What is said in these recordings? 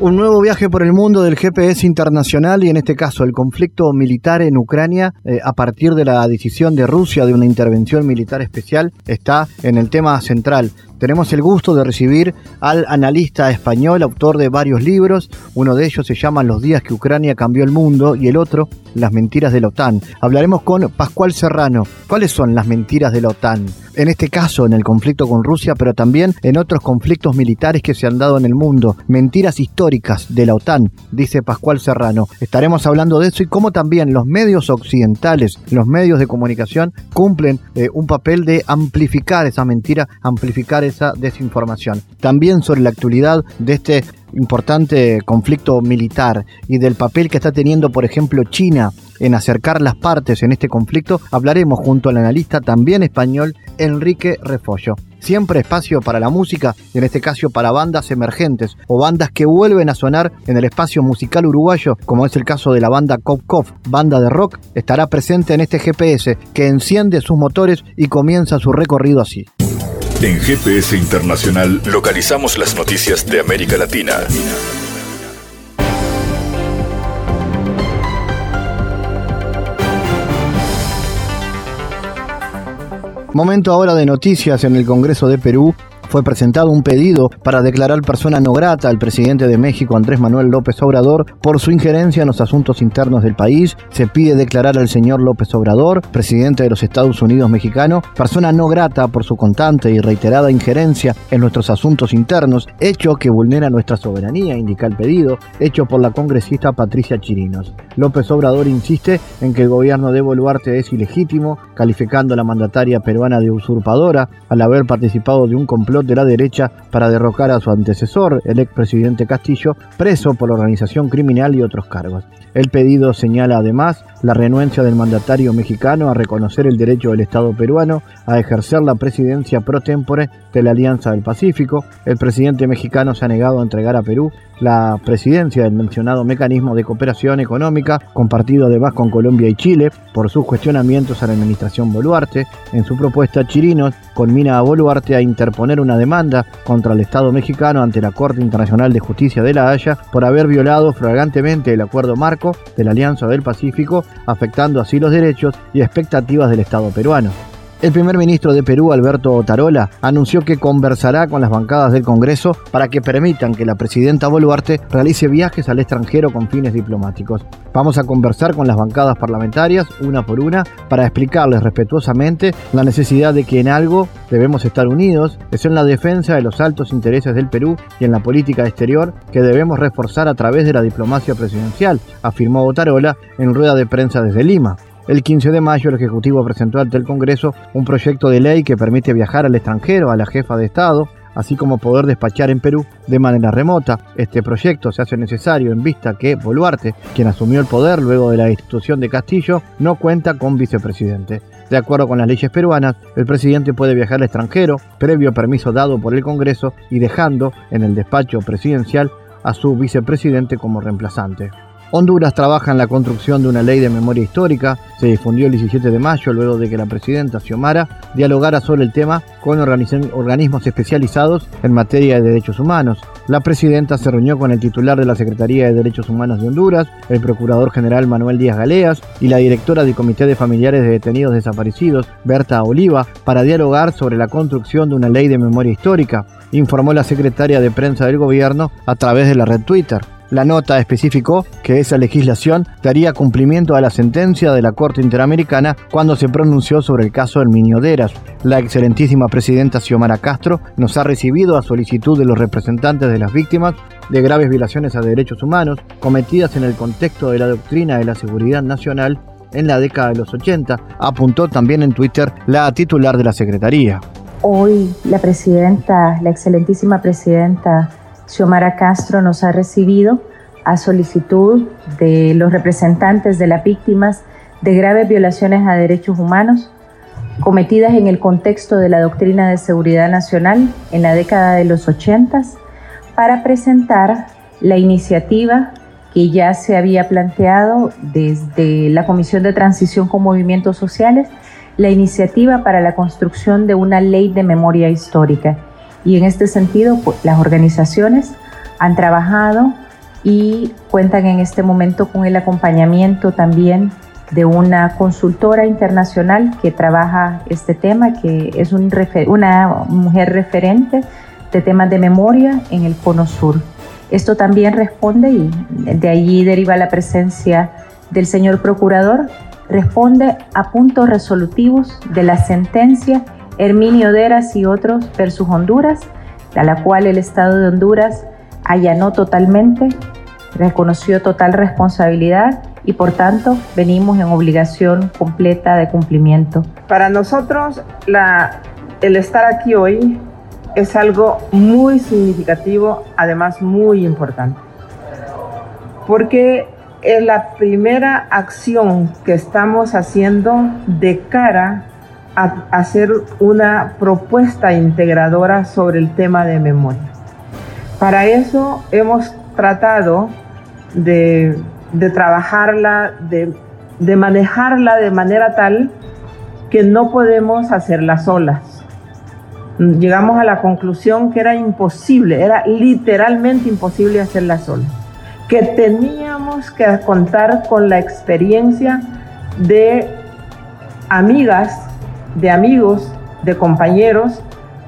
Un nuevo viaje por el mundo del GPS internacional y en este caso el conflicto militar en Ucrania eh, a partir de la decisión de Rusia de una intervención militar especial está en el tema central tenemos el gusto de recibir al analista español, autor de varios libros. Uno de ellos se llama Los días que Ucrania cambió el mundo y el otro, Las mentiras de la OTAN. Hablaremos con Pascual Serrano. ¿Cuáles son las mentiras de la OTAN? En este caso, en el conflicto con Rusia, pero también en otros conflictos militares que se han dado en el mundo. Mentiras históricas de la OTAN, dice Pascual Serrano. Estaremos hablando de eso y cómo también los medios occidentales, los medios de comunicación, cumplen eh, un papel de amplificar esa mentira, amplificar esa desinformación. También sobre la actualidad de este importante conflicto militar y del papel que está teniendo, por ejemplo, China en acercar las partes en este conflicto, hablaremos junto al analista también español Enrique Refollo. Siempre espacio para la música, en este caso para bandas emergentes o bandas que vuelven a sonar en el espacio musical uruguayo, como es el caso de la banda Cop Cop, banda de rock, estará presente en este GPS que enciende sus motores y comienza su recorrido así. En GPS Internacional localizamos las noticias de América Latina. Momento ahora de noticias en el Congreso de Perú fue presentado un pedido para declarar persona no grata al presidente de México, Andrés Manuel López Obrador, por su injerencia en los asuntos internos del país. Se pide declarar al señor López Obrador, presidente de los Estados Unidos mexicano, persona no grata por su constante y reiterada injerencia en nuestros asuntos internos, hecho que vulnera nuestra soberanía, indica el pedido, hecho por la congresista Patricia Chirinos. López Obrador insiste en que el gobierno de Boluarte es ilegítimo, calificando a la mandataria peruana de usurpadora al haber participado de un complot de la derecha para derrocar a su antecesor, el expresidente Castillo, preso por la organización criminal y otros cargos. El pedido señala además la renuencia del mandatario mexicano a reconocer el derecho del Estado peruano a ejercer la presidencia pro tempore de la Alianza del Pacífico. El presidente mexicano se ha negado a entregar a Perú la presidencia del mencionado mecanismo de cooperación económica, compartido además con Colombia y Chile, por sus cuestionamientos a la administración Boluarte. En su propuesta, Chirinos conmina a Boluarte a interponer una demanda contra el Estado mexicano ante la Corte Internacional de Justicia de La Haya por haber violado flagrantemente el acuerdo marco de la Alianza del Pacífico afectando así los derechos y expectativas del Estado peruano. El primer ministro de Perú, Alberto Otarola, anunció que conversará con las bancadas del Congreso para que permitan que la presidenta Boluarte realice viajes al extranjero con fines diplomáticos. Vamos a conversar con las bancadas parlamentarias, una por una, para explicarles respetuosamente la necesidad de que en algo debemos estar unidos, es en la defensa de los altos intereses del Perú y en la política exterior que debemos reforzar a través de la diplomacia presidencial, afirmó Otarola en rueda de prensa desde Lima. El 15 de mayo el Ejecutivo presentó ante el Congreso un proyecto de ley que permite viajar al extranjero a la jefa de Estado, así como poder despachar en Perú de manera remota. Este proyecto se hace necesario en vista que Boluarte, quien asumió el poder luego de la institución de Castillo, no cuenta con vicepresidente. De acuerdo con las leyes peruanas, el presidente puede viajar al extranjero previo permiso dado por el Congreso y dejando en el despacho presidencial a su vicepresidente como reemplazante. Honduras trabaja en la construcción de una ley de memoria histórica. Se difundió el 17 de mayo luego de que la presidenta Xiomara dialogara sobre el tema con organismos especializados en materia de derechos humanos. La presidenta se reunió con el titular de la Secretaría de Derechos Humanos de Honduras, el procurador general Manuel Díaz Galeas y la directora del Comité de Familiares de Detenidos Desaparecidos, Berta Oliva, para dialogar sobre la construcción de una ley de memoria histórica, informó la secretaria de prensa del gobierno a través de la red Twitter. La nota especificó que esa legislación daría cumplimiento a la sentencia de la Corte Interamericana cuando se pronunció sobre el caso del Deras. La excelentísima presidenta Xiomara Castro nos ha recibido a solicitud de los representantes de las víctimas de graves violaciones a derechos humanos cometidas en el contexto de la doctrina de la seguridad nacional en la década de los 80, apuntó también en Twitter la titular de la Secretaría. Hoy la presidenta, la excelentísima presidenta Xiomara Castro nos ha recibido a solicitud de los representantes de las víctimas de graves violaciones a derechos humanos cometidas en el contexto de la doctrina de seguridad nacional en la década de los 80 para presentar la iniciativa que ya se había planteado desde la Comisión de Transición con Movimientos Sociales, la iniciativa para la construcción de una ley de memoria histórica. Y en este sentido, pues, las organizaciones han trabajado y cuentan en este momento con el acompañamiento también de una consultora internacional que trabaja este tema, que es un una mujer referente de temas de memoria en el Cono Sur. Esto también responde, y de allí deriva la presencia del señor procurador, responde a puntos resolutivos de la sentencia Herminio Deras y otros versus Honduras, a la cual el Estado de Honduras allanó totalmente, reconoció total responsabilidad y por tanto venimos en obligación completa de cumplimiento. Para nosotros el estar aquí hoy es algo muy significativo, además muy importante, porque es la primera acción que estamos haciendo de cara a hacer una propuesta integradora sobre el tema de memoria. Para eso hemos tratado de, trabajarla, de, de manejarla de manera tal que no podemos hacerla solas. Llegamos a la conclusión que era imposible, era literalmente imposible hacerla sola, que teníamos que contar con la experiencia de amigas, de amigos, de compañeros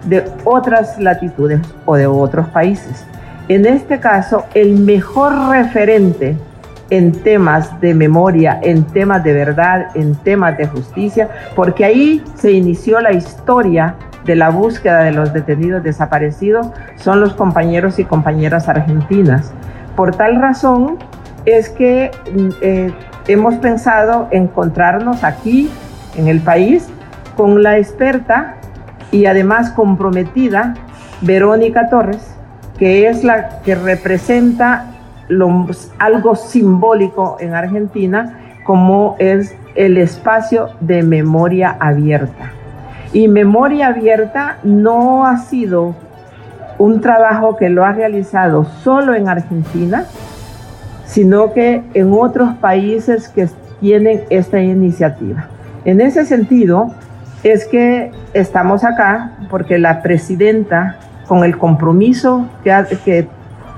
de otras latitudes o de otros países. En este caso, el mejor referente en temas de memoria, en temas de verdad, en temas de justicia, porque ahí se inició la historia de la búsqueda de los detenidos desaparecidos, son los compañeros y compañeras argentinas. Por tal razón es que mm, eh, hemos pensado encontrarnos aquí, en el país, con la experta y además comprometida Verónica Torres, que es la que representa algo simbólico en Argentina, como es el espacio de memoria abierta. Y memoria abierta no ha sido un trabajo que lo ha realizado solo en Argentina, sino que en otros países que tienen esta iniciativa. En ese sentido, es que estamos acá porque la presidenta, con el compromiso que,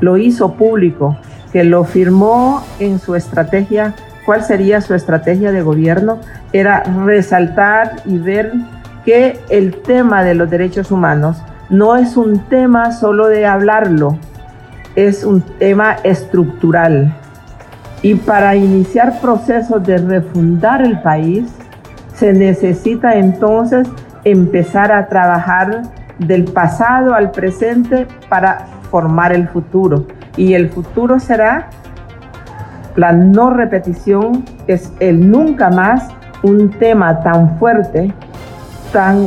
lo hizo público, que lo firmó en su estrategia, cuál sería su estrategia de gobierno, era resaltar y ver que el tema de los derechos humanos no es un tema solo de hablarlo, es un tema estructural. Y para iniciar procesos de refundar el país, se necesita entonces empezar a trabajar del pasado al presente para formar el futuro. Y el futuro será la no repetición, es el nunca más un tema tan fuerte, tan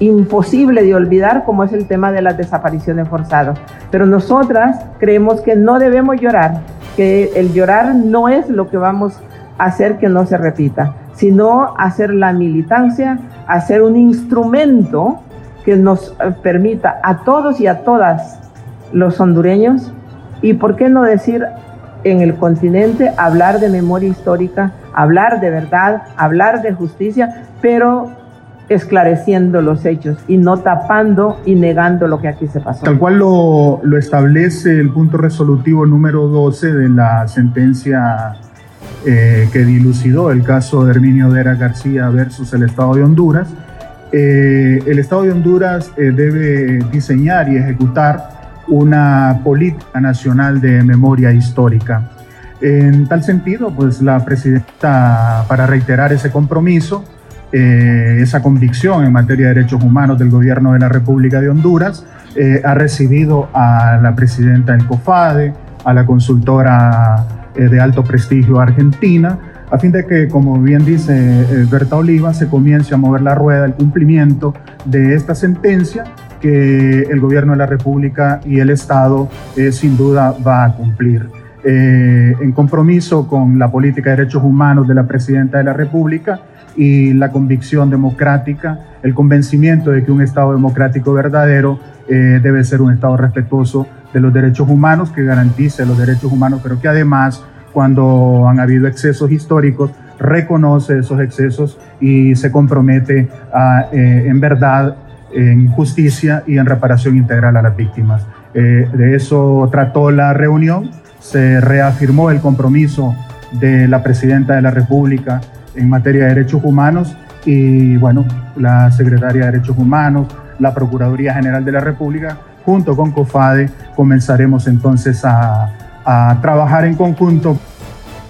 imposible de olvidar como es el tema de las desapariciones forzadas. Pero nosotras creemos que no debemos llorar, que el llorar no es lo que vamos a hacer que no se repita sino hacer la militancia, hacer un instrumento que nos eh, permita a todos y a todas los hondureños, y por qué no decir en el continente, hablar de memoria histórica, hablar de verdad, hablar de justicia, pero esclareciendo los hechos y no tapando y negando lo que aquí se pasó. Tal cual lo, lo establece el punto resolutivo número 12 de la sentencia eh, que dilucidó el caso de Herminio Vera García versus el Estado de Honduras. Eh, el Estado de Honduras eh, debe diseñar y ejecutar una política nacional de memoria histórica. En tal sentido, pues la presidenta, para reiterar ese compromiso, esa convicción en materia de derechos humanos del gobierno de la República de Honduras, ha recibido a la presidenta del COFADE, a la consultora eh, de alto prestigio Argentina, a fin de que, como bien dice eh, Berta Oliva, se comience a mover la rueda el cumplimiento de esta sentencia que el gobierno de la República y el Estado eh, sin duda va a cumplir. eh, en compromiso con la política de derechos humanos de la Presidenta de la República y la convicción democrática, el convencimiento de que un Estado democrático verdadero eh, debe ser un Estado respetuoso de los derechos humanos, que garantice los derechos humanos, pero que además, cuando han habido excesos históricos, reconoce esos excesos y se compromete a, eh, en verdad, en justicia y en reparación integral a las víctimas. Eh, de eso trató la reunión, se reafirmó el compromiso de la Presidenta de la República en materia de derechos humanos y bueno, la Secretaria de Derechos Humanos, la Procuraduría General de la República, junto con COFADE, comenzaremos entonces a, trabajar en conjunto.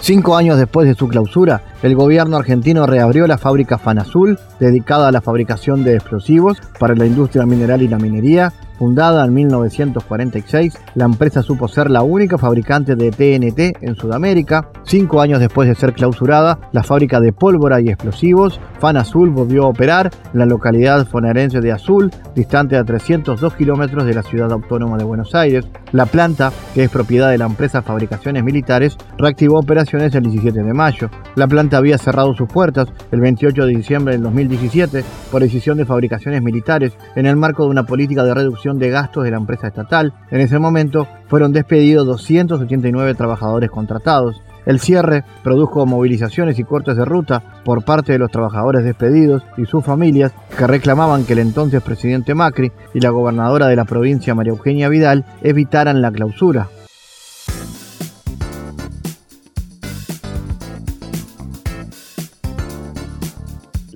Cinco años después de su clausura, el gobierno argentino reabrió la fábrica Fanazul, dedicada a la fabricación de explosivos para la industria mineral y la minería, Fundada en 1946, la empresa supo ser la única fabricante de TNT en Sudamérica. Cinco años después de ser clausurada, la fábrica de pólvora y explosivos Fan Azul volvió a operar en la localidad fonarense de Azul, distante a 302 kilómetros de la ciudad autónoma de Buenos Aires. La planta, que es propiedad de la empresa Fabricaciones Militares, reactivó operaciones el 17 de mayo. La planta había cerrado sus puertas el 28 de diciembre del 2017 por decisión de Fabricaciones Militares en el marco de una política de reducción de gastos de la empresa estatal. En ese momento fueron despedidos 289 trabajadores contratados. El cierre produjo movilizaciones y cortes de ruta por parte de los trabajadores despedidos y sus familias que reclamaban que el entonces presidente Macri y la gobernadora de la provincia María Eugenia Vidal evitaran la clausura.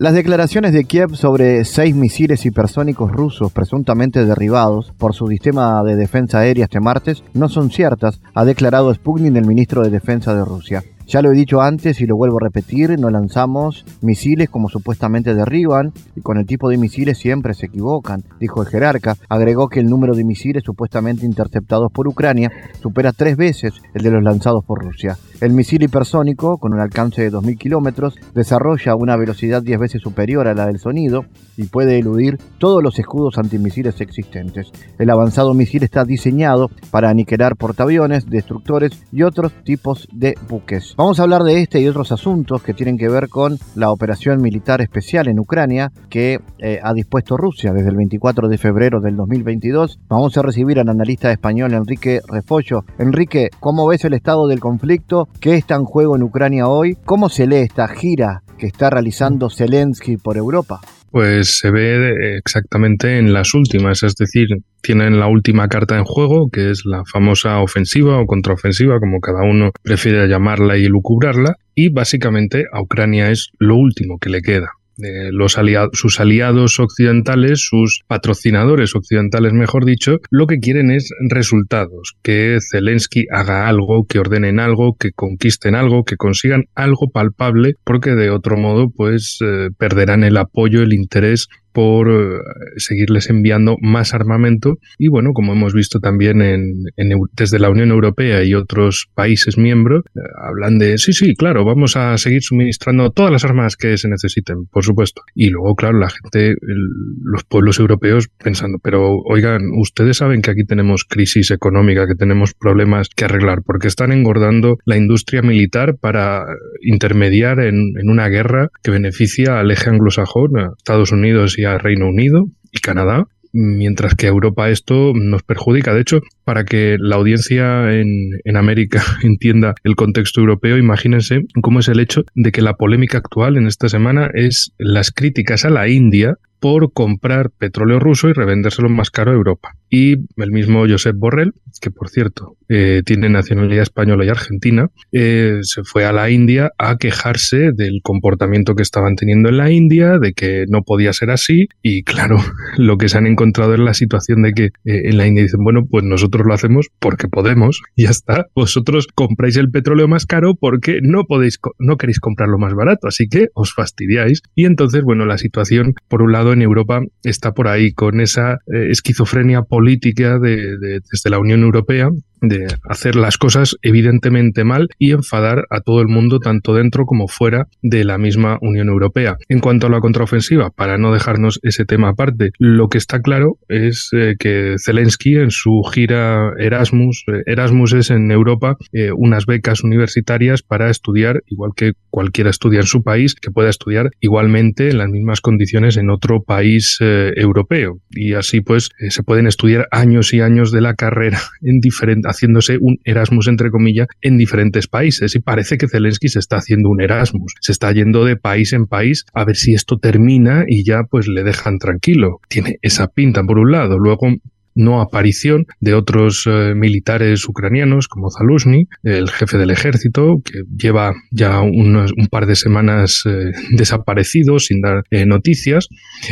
Las declaraciones de Kiev sobre seis misiles hipersónicos rusos presuntamente derribados por su sistema de defensa aérea este martes no son ciertas, ha declarado Sputnik, el ministro de Defensa de Rusia. Ya lo he dicho antes y lo vuelvo a repetir, no lanzamos misiles como supuestamente derriban y con el tipo de misiles siempre se equivocan, dijo el jerarca. Agregó que el número de misiles supuestamente interceptados por Ucrania supera tres veces el de los lanzados por Rusia. El misil hipersónico, con un alcance de 2.000 kilómetros, desarrolla una velocidad 10 veces superior a la del sonido y puede eludir todos los escudos antimisiles existentes. El avanzado misil está diseñado para aniquilar portaaviones, destructores y otros tipos de buques. Vamos a hablar de este y otros asuntos que tienen que ver con la operación militar especial en Ucrania que eh, ha dispuesto Rusia desde el 24 de febrero del 2022. Vamos a recibir al analista español Enrique Refollo. Enrique, ¿cómo ves el estado del conflicto? ¿Qué está en juego en Ucrania hoy? ¿Cómo se lee esta gira que está realizando Zelensky por Europa? Pues se ve exactamente en las últimas, es decir, tienen la última carta en juego, que es la famosa ofensiva o contraofensiva, como cada uno prefiere llamarla y lucubrarla, y básicamente a Ucrania es lo último que le queda los aliados, sus aliados occidentales, sus patrocinadores occidentales, mejor dicho, lo que quieren es resultados, que Zelensky haga algo, que ordenen algo, que conquisten algo, que consigan algo palpable, porque de otro modo, pues eh, perderán el apoyo, el interés por eh, seguirles enviando más armamento y bueno, como hemos visto también en, desde la Unión Europea y otros países miembros, eh, hablan de sí, sí, claro, vamos a seguir suministrando todas las armas que se necesiten, por supuesto. Y luego, claro, la gente, los pueblos europeos pensando, pero oigan, ustedes saben que aquí tenemos crisis económica, que tenemos problemas que arreglar, porque están engordando la industria militar para intermediar en, en una guerra que beneficia al eje anglosajón, a Estados Unidos y Reino Unido y Canadá, mientras que a Europa esto nos perjudica. De hecho, para que la audiencia en, en, América entienda el contexto europeo, imagínense cómo es el hecho de que la polémica actual en esta semana es las críticas a la India por comprar petróleo ruso y revendérselo más caro a Europa. Y el mismo Josep Borrell, que por cierto eh, tiene nacionalidad española y argentina, eh, se fue a la India a quejarse del comportamiento que estaban teniendo en la India, de que no podía ser así. Y claro, lo que se han encontrado es la situación de que eh, en la India dicen, bueno, pues nosotros lo hacemos porque podemos, y ya está. Vosotros compráis el petróleo más caro porque no podéis, no queréis comprarlo más barato, así que os fastidiáis. Y entonces, bueno, la situación, por un lado, en Europa está por ahí, con esa eh, esquizofrenia política de, desde la Unión Europea, de hacer las cosas evidentemente mal y enfadar a todo el mundo tanto dentro como fuera de la misma Unión Europea. En cuanto a la contraofensiva, para no dejarnos ese tema aparte, lo que está claro es eh, que Zelensky en su gira Erasmus, eh, Erasmus es en Europa eh, unas becas universitarias para estudiar, igual que cualquiera estudia en su país, que pueda estudiar igualmente en las mismas condiciones en otro país europeo. Y así pues se pueden estudiar años y años de la carrera en diferentes haciéndose un Erasmus, entre comillas, en diferentes países. Y parece que Zelensky se está haciendo un Erasmus. Se está yendo de país en país a ver si esto termina y ya pues le dejan tranquilo. Tiene esa pinta por un lado. Luego no aparición de otros eh, militares ucranianos como Zaluzny, el jefe del ejército, que lleva ya un par de semanas eh, desaparecido sin dar eh, noticias.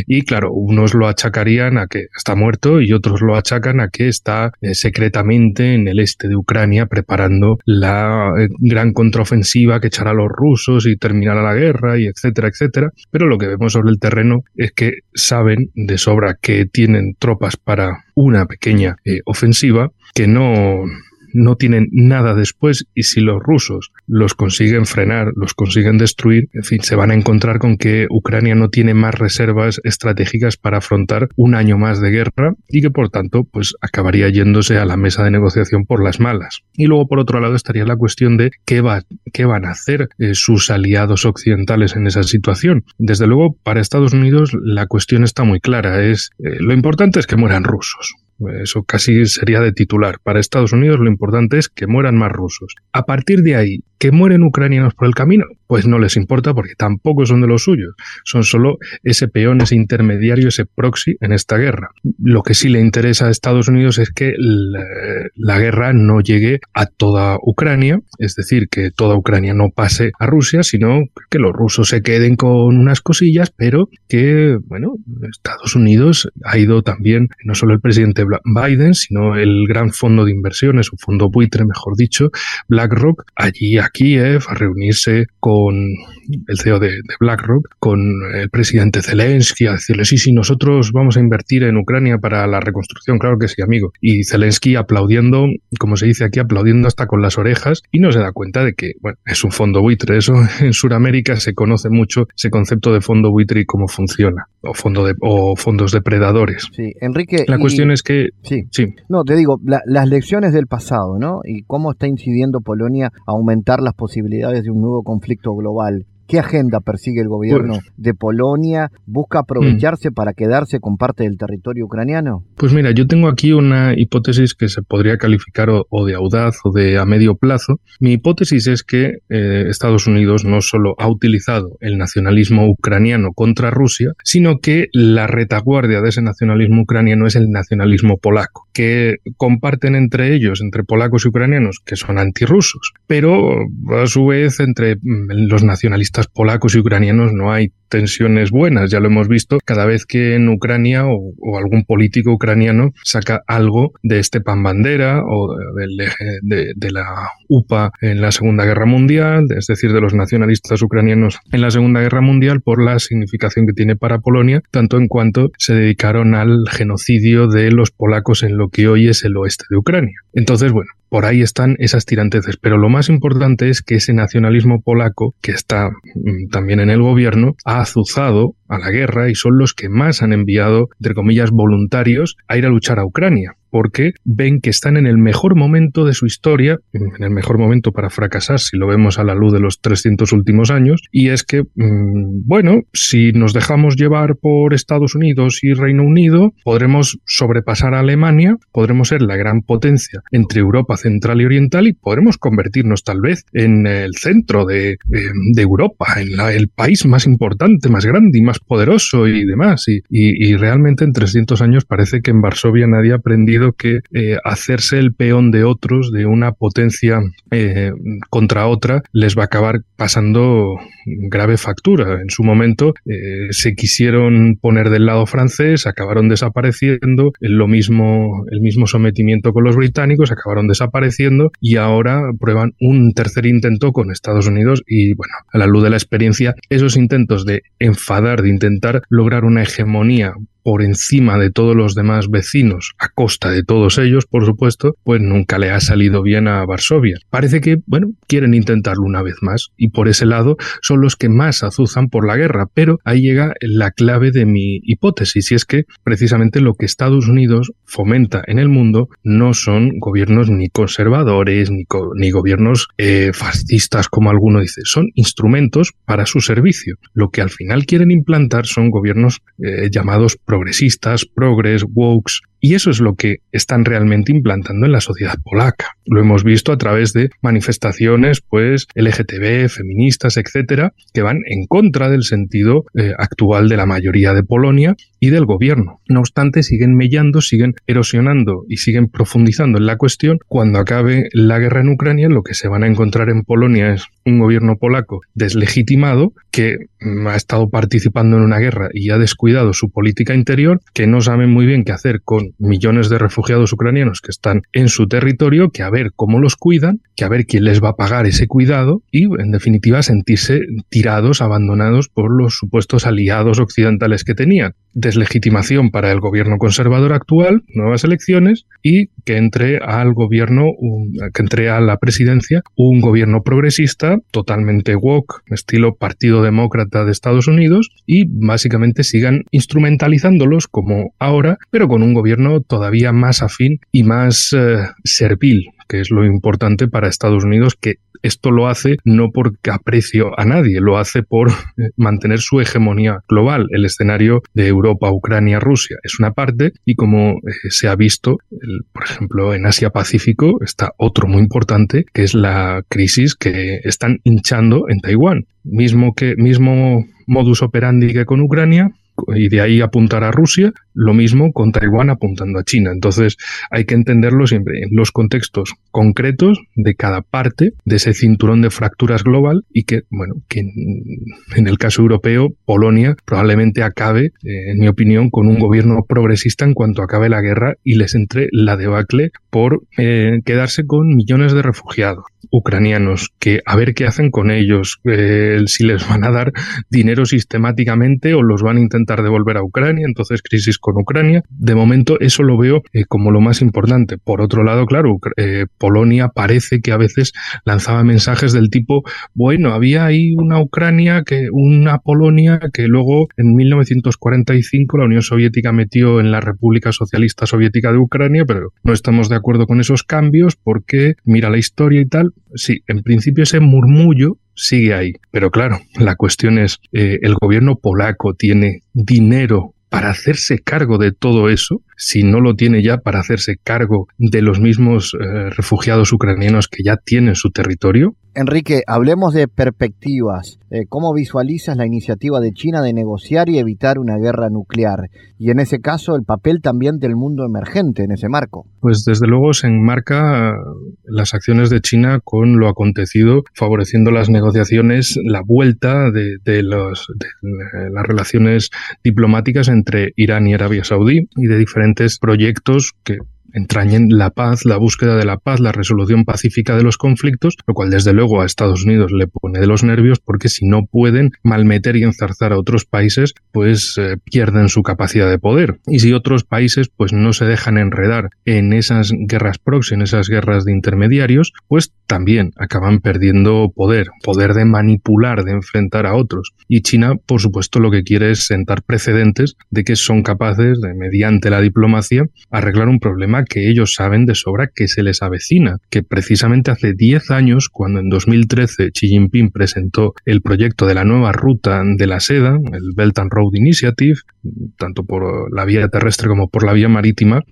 Y claro, unos lo achacarían a que está muerto y otros lo achacan a que está secretamente en el este de Ucrania preparando la gran contraofensiva que echará a los rusos y terminará la guerra y etcétera, etcétera. Pero lo que vemos sobre el terreno es que saben de sobra que tienen tropas para una pequeña eh, ofensiva que no, no tienen nada después y si los rusos los consiguen frenar, los consiguen destruir, en fin, se van a encontrar con que Ucrania no tiene más reservas estratégicas para afrontar un año más de guerra y que por tanto pues acabaría yéndose a la mesa de negociación por las malas. Y luego por otro lado estaría la cuestión de qué, va, qué van a hacer eh, sus aliados occidentales en esa situación. Desde luego para Estados Unidos la cuestión está muy clara, es eh, lo importante es que mueran rusos. Eso casi sería de titular. Para Estados Unidos lo importante es que mueran más rusos. A partir de ahí, que mueren ucranianos por el camino, pues no les importa porque tampoco son de los suyos. Son solo ese peón, ese intermediario, ese proxy en esta guerra. Lo que sí le interesa a Estados Unidos es que la, guerra no llegue a toda Ucrania, es decir, que toda Ucrania no pase a Rusia, sino que los rusos se queden con unas cosillas, pero que, bueno, Estados Unidos ha ido también, no solo el presidente Biden, sino el gran fondo de inversiones, o fondo buitre, mejor dicho, BlackRock, allí a Kiev a reunirse con el CEO de, BlackRock, con el presidente Zelensky, a decirle, sí, sí, nosotros vamos a invertir en Ucrania para la reconstrucción, claro que sí, amigo. Y Zelensky aplaudiendo, como se dice aquí, aplaudiendo hasta con las orejas y no se da cuenta de que, bueno, es un fondo buitre. Eso en Sudamérica se conoce mucho ese concepto de fondo buitre y cómo funciona, o, fondo de, o fondos depredadores. Sí, Enrique. La cuestión es que Sí. sí. No, te digo, las lecciones del pasado, ¿no? Y cómo está incidiendo Polonia a aumentar las posibilidades de un nuevo conflicto global. ¿Qué agenda persigue el gobierno pues- de Polonia? ¿Busca aprovecharse mm. para quedarse con parte del territorio ucraniano? Pues mira, yo tengo aquí una hipótesis que se podría calificar o, de audaz o de a medio plazo. Mi hipótesis es que eh, Estados Unidos no solo ha utilizado el nacionalismo ucraniano contra Rusia, sino que la retaguardia de ese nacionalismo ucraniano es el nacionalismo polaco, que comparten entre ellos, entre polacos y ucranianos, que son antirrusos, pero a su vez entre mm, los nacionalistas polacos y ucranianos no hay tensiones buenas, ya lo hemos visto cada vez que en Ucrania o, algún político ucraniano saca algo de este pan bandera o de, de, la UPA en la Segunda Guerra Mundial, es decir, de los nacionalistas ucranianos en la Segunda Guerra Mundial por la significación que tiene para Polonia, tanto en cuanto se dedicaron al genocidio de los polacos en lo que hoy es el oeste de Ucrania. Entonces, bueno, por ahí están esas tiranteces, pero lo más importante es que ese nacionalismo polaco, que está mm, también en el gobierno, ha azuzado a la guerra y son los que más han enviado, entre comillas, voluntarios a ir a luchar a Ucrania porque ven que están en el mejor momento de su historia, en el mejor momento para fracasar si lo vemos a la luz de los 300 últimos años, y es que, mm, bueno, si nos dejamos llevar por Estados Unidos y Reino Unido, podremos sobrepasar a Alemania, podremos ser la gran potencia entre Europa central y oriental y podremos convertirnos tal vez en el centro de, em, Europa, en el país más importante, más grande y más poderoso y demás. Y, y realmente en 300 años parece que en Varsovia nadie ha aprendido que eh, hacerse el peón de otros, de una potencia eh, contra otra, les va a acabar pasando grave factura. En su momento eh, se quisieron poner del lado francés, acabaron desapareciendo, lo mismo, el mismo sometimiento con los británicos, acabaron desapareciendo y ahora prueban un tercer intento con Estados Unidos y bueno, a la luz de la experiencia, esos intentos de enfadar, de intentar lograr una hegemonía por encima de todos los demás vecinos, a costa de todos ellos, por supuesto, pues nunca le ha salido bien a Varsovia. Parece que, bueno, quieren intentarlo una vez más y por ese lado son los que más azuzan por la guerra, pero ahí llega la clave de mi hipótesis y es que precisamente lo que Estados Unidos fomenta en el mundo no son gobiernos ni conservadores ni, ni gobiernos eh, fascistas como alguno dice, son instrumentos para su servicio. Lo que al final quieren implantar son gobiernos eh, llamados progresistas, progres, wokes, y eso es lo que están realmente implantando en la sociedad polaca. Lo hemos visto a través de manifestaciones, pues, LGTB, feministas, etcétera, que van en contra del sentido eh, actual de la mayoría de Polonia y del gobierno. No obstante, siguen mellando, siguen erosionando y siguen profundizando en la cuestión. Cuando acabe la guerra en Ucrania, lo que se van a encontrar en Polonia es un gobierno polaco deslegitimado que mm, ha estado participando en una guerra y ha descuidado su política interior, que no saben muy bien qué hacer con millones de refugiados ucranianos que están en su territorio, que a ver cómo los cuidan, que a ver quién les va a pagar ese cuidado y, en definitiva, sentirse tirados, abandonados por los supuestos aliados occidentales que tenían. Deslegitimación para el gobierno conservador actual, nuevas elecciones y que entre al gobierno, que entre a la presidencia un gobierno progresista totalmente woke, estilo Partido Demócrata de Estados Unidos y básicamente sigan instrumentalizándolos como ahora, pero con un gobierno todavía más afín y más eh, servil, que es lo importante para Estados Unidos, que esto lo hace no porque aprecio a nadie, lo hace por eh, mantener su hegemonía global. El escenario de Europa, Ucrania, Rusia es una parte y como eh, se ha visto, por ejemplo, en Asia-Pacífico está otro muy importante, que es la crisis que están hinchando en Taiwán. Mismo que mismo modus operandi que con Ucrania, y de ahí apuntar a Rusia, lo mismo con Taiwán apuntando a China. Entonces hay que entenderlo siempre en los contextos concretos de cada parte de ese cinturón de fracturas global y que, bueno, que en el caso europeo, Polonia probablemente acabe, eh, en mi opinión, con un gobierno progresista en cuanto acabe la guerra y les entre la debacle por eh, quedarse con millones de refugiados ucranianos, que a ver qué hacen con ellos, eh, si les van a dar dinero sistemáticamente o los van a intentar devolver a Ucrania, entonces crisis con Ucrania. De momento eso lo veo eh, como lo más importante. Por otro lado, claro, eh, Polonia parece que a veces lanzaba mensajes del tipo, bueno, había ahí una Ucrania, que una Polonia que luego en 1945 la Unión Soviética metió en la República Socialista Soviética de Ucrania, pero no estamos de acuerdo con esos cambios porque mira la historia y tal. Sí, en principio ese murmullo sigue ahí. Pero claro, la cuestión es, eh, ¿el gobierno polaco tiene dinero para hacerse cargo de todo eso? Si no lo tiene ya para hacerse cargo de los mismos eh, refugiados ucranianos que ya tienen su territorio? Enrique, hablemos de perspectivas. Eh, ¿Cómo visualizas la iniciativa de China de negociar y evitar una guerra nuclear? Y en ese caso, el papel también del mundo emergente en ese marco. Pues desde luego se enmarca las acciones de China con lo acontecido, favoreciendo las negociaciones, la vuelta de, los, de las relaciones diplomáticas entre Irán y Arabia Saudí y de diferentes proyectos que entrañen la paz, la búsqueda de la paz, la resolución pacífica de los conflictos, lo cual desde luego a Estados Unidos le pone de los nervios porque si no pueden malmeter y enzarzar a otros países, pues eh, pierden su capacidad de poder. Y si otros países pues no se dejan enredar en esas guerras proxy, en esas guerras de intermediarios, pues también acaban perdiendo poder, poder de manipular, de enfrentar a otros. Y China, por supuesto, lo que quiere es sentar precedentes de que son capaces de, mediante la diplomacia, arreglar un problema que ellos saben de sobra que se les avecina, que precisamente hace 10 años, cuando en 2013 Xi Jinping presentó el proyecto de la nueva ruta de la seda, el Belt and Road Initiative, tanto por la vía terrestre como por la vía marítima,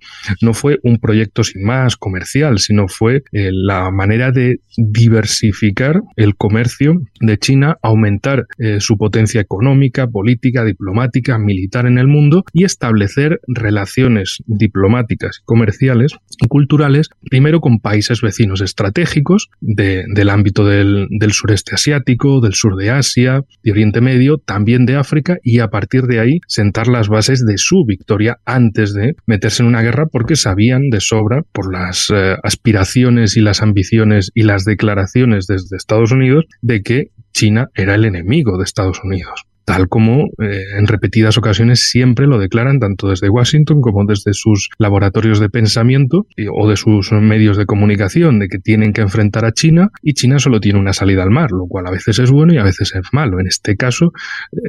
no fue un proyecto sin más comercial, sino fue eh, la manera de diversificar el comercio de China, aumentar eh, su potencia económica, política, diplomática, militar en el mundo y establecer relaciones diplomáticas y comerciales y culturales, primero con países vecinos estratégicos del ámbito del, sureste asiático, del sur de Asia, de Oriente Medio, también de África, y a partir de ahí sentar las bases de su victoria antes de meterse en una guerra porque sabían de sobra por las eh, aspiraciones y las ambiciones y las declaraciones desde Estados Unidos de que China era el enemigo de Estados Unidos. Tal como eh, en repetidas ocasiones siempre lo declaran tanto desde Washington como desde sus laboratorios de pensamiento o de sus medios de comunicación, de que tienen que enfrentar a China y China solo tiene una salida al mar, lo cual a veces es bueno y a veces es malo. En este caso,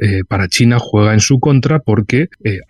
eh, para China juega en su contra porque el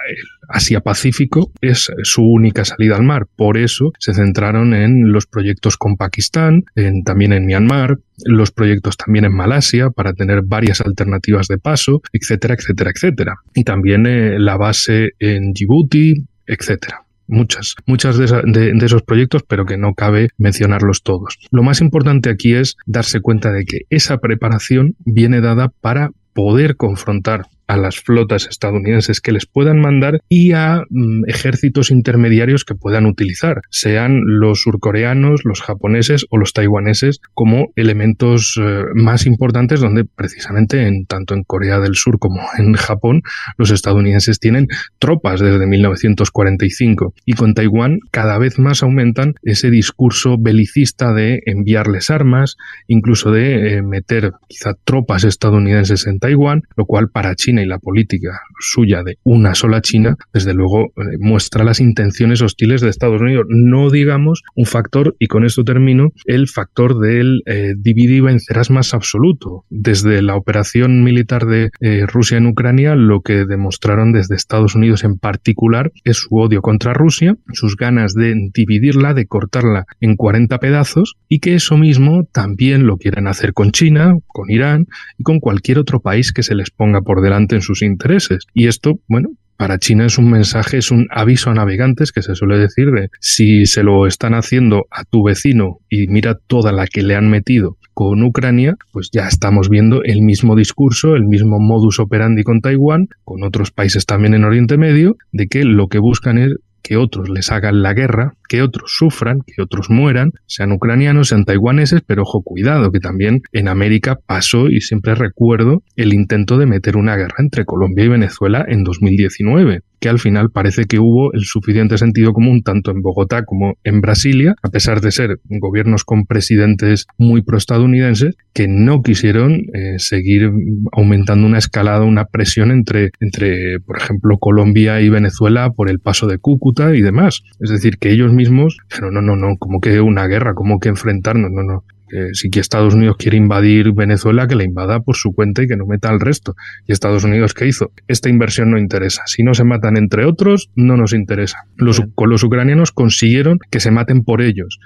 Asia-Pacífico es su única salida al mar. Por eso se centraron en los proyectos con Pakistán, en, también en Myanmar, los proyectos también en Malasia para tener varias alternativas de paso, etcétera, etcétera, etcétera. Y también eh, la base en Djibouti, etcétera muchas, muchas de, esos proyectos, pero que no cabe mencionarlos todos. Lo más importante aquí es darse cuenta de que esa preparación viene dada para poder confrontar a las flotas estadounidenses que les puedan mandar y a mm, ejércitos intermediarios que puedan utilizar, sean los surcoreanos, los japoneses o los taiwaneses como elementos eh, más importantes donde precisamente en tanto en Corea del Sur como en Japón los estadounidenses tienen tropas desde 1945 y con Taiwán cada vez más aumentan ese discurso belicista de enviarles armas, incluso de eh, meter quizá tropas estadounidenses en Taiwán, lo cual para China y la política suya de una sola China, desde luego eh, muestra las intenciones hostiles de Estados Unidos. No digamos un factor, y con esto termino, el factor del eh, dividir y vencerás más absoluto. Desde la operación militar de eh, Rusia en Ucrania, lo que demostraron desde Estados Unidos en particular es su odio contra Rusia, sus ganas de dividirla, de cortarla en 40 pedazos, y que eso mismo también lo quieren hacer con China, con Irán y con cualquier otro país que se les ponga por delante en sus intereses. Y esto, bueno, para China es un mensaje, es un aviso a navegantes que se suele decir de si se lo están haciendo a tu vecino y mira toda la que le han metido con Ucrania, pues ya estamos viendo el mismo discurso, el mismo modus operandi con Taiwán, con otros países también en Oriente Medio, de que lo que buscan es que otros les hagan la guerra, que otros sufran, que otros mueran, sean ucranianos, sean taiwaneses, pero ojo, cuidado, que también en América pasó y siempre recuerdo el intento de meter una guerra entre Colombia y Venezuela en 2019 que al final parece que hubo el suficiente sentido común tanto en Bogotá como en Brasilia, a pesar de ser gobiernos con presidentes muy proestadounidenses, que no quisieron eh, seguir aumentando una escalada, una presión entre, entre, por ejemplo, Colombia y Venezuela por el paso de Cúcuta y demás. Es decir, que ellos mismos dijeron, no, no, no, como que una guerra, como que enfrentarnos, no, no si que Estados Unidos quiere invadir Venezuela, que la invada por su cuenta y que no meta al resto. ¿Y Estados Unidos qué hizo? Esta inversión no interesa. Si no se matan entre otros, no nos interesa. Los, con los ucranianos consiguieron que se maten por ellos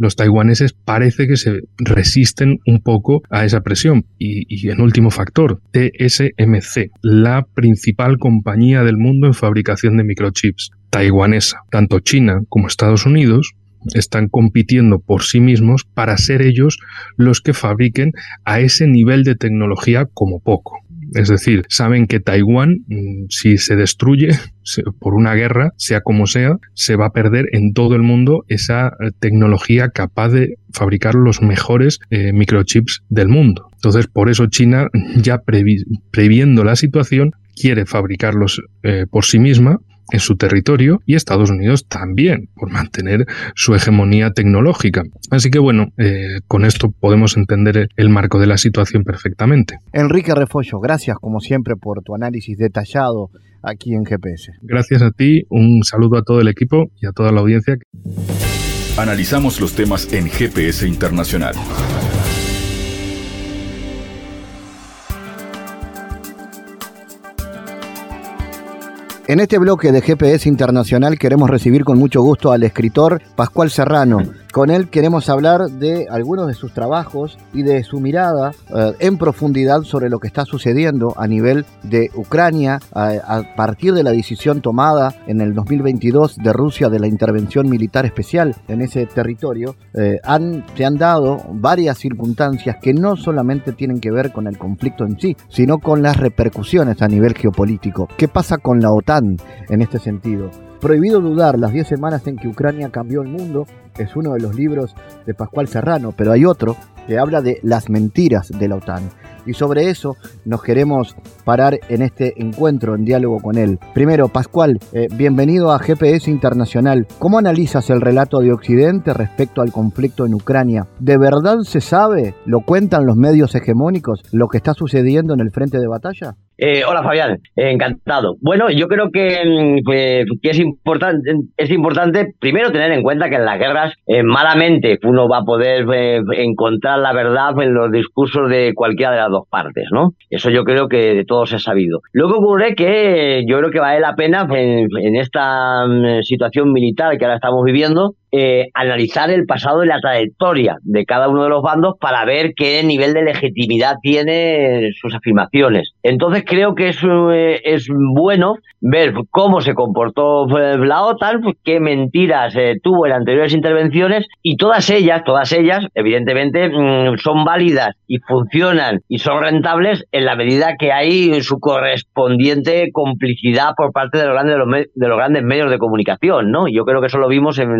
los taiwaneses parece que se resisten un poco a esa presión. Y, en último factor, TSMC, la principal compañía del mundo en fabricación de microchips, taiwanesa. Tanto China como Estados Unidos están compitiendo por sí mismos para ser ellos los que fabriquen a ese nivel de tecnología como poco. Es decir, saben que Taiwán, mm, si se destruye por una guerra, sea como sea, se va a perder en todo el mundo esa eh, tecnología capaz de fabricar los mejores eh, microchips del mundo. Entonces, por eso China, ya previendo la situación, quiere fabricarlos eh, por sí misma en su territorio y Estados Unidos también por mantener su hegemonía tecnológica. Así que bueno, eh, con esto podemos entender el marco de la situación perfectamente. Enrique Refollo, gracias como siempre por tu análisis detallado aquí en GPS. Gracias a ti, un saludo a todo el equipo y a toda la audiencia. Analizamos los temas en GPS Internacional. En este bloque de GPS Internacional queremos recibir con mucho gusto al escritor Pascual Serrano, con él queremos hablar de algunos de sus trabajos y de su mirada eh, en profundidad sobre lo que está sucediendo a nivel de Ucrania a, partir de la decisión tomada en el 2022 de Rusia de la intervención militar especial en ese territorio. Eh, han, se han dado varias circunstancias que no solamente tienen que ver con el conflicto en sí, sino con las repercusiones a nivel geopolítico. ¿Qué pasa con la OTAN en este sentido? Prohibido dudar, las 10 semanas en que Ucrania cambió el mundo, es uno de los libros de Pascual Serrano, pero hay otro que habla de las mentiras de la OTAN. Y sobre eso nos queremos parar en este encuentro, en diálogo con él. Primero, Pascual, eh, bienvenido a GPS Internacional. ¿Cómo analizas el relato de Occidente respecto al conflicto en Ucrania? ¿De verdad se sabe, lo cuentan los medios hegemónicos, lo que está sucediendo en el frente de batalla? Eh, hola Fabián, encantado. Bueno, yo creo que, mm, pues, es importante, es importante primero tener en cuenta que en las guerras eh, malamente uno va a poder eh, encontrar la verdad en los discursos de cualquiera de las dos partes, ¿no? Eso yo creo que de todos es sabido. Luego ocurre que yo creo que vale la pena en esta mm, situación militar que ahora estamos viviendo eh, analizar el pasado y la trayectoria de cada uno de los bandos para ver qué nivel de legitimidad tiene sus afirmaciones. Entonces creo que es, eh, es bueno ver cómo se comportó eh, la OTAN, pues, qué mentiras tuvo en anteriores intervenciones y todas ellas, todas ellas, evidentemente, mm, son válidas y funcionan y son rentables en la medida que hay su correspondiente complicidad por parte de los grandes, de los, grandes medios de comunicación, ¿no? Yo creo que eso lo vimos en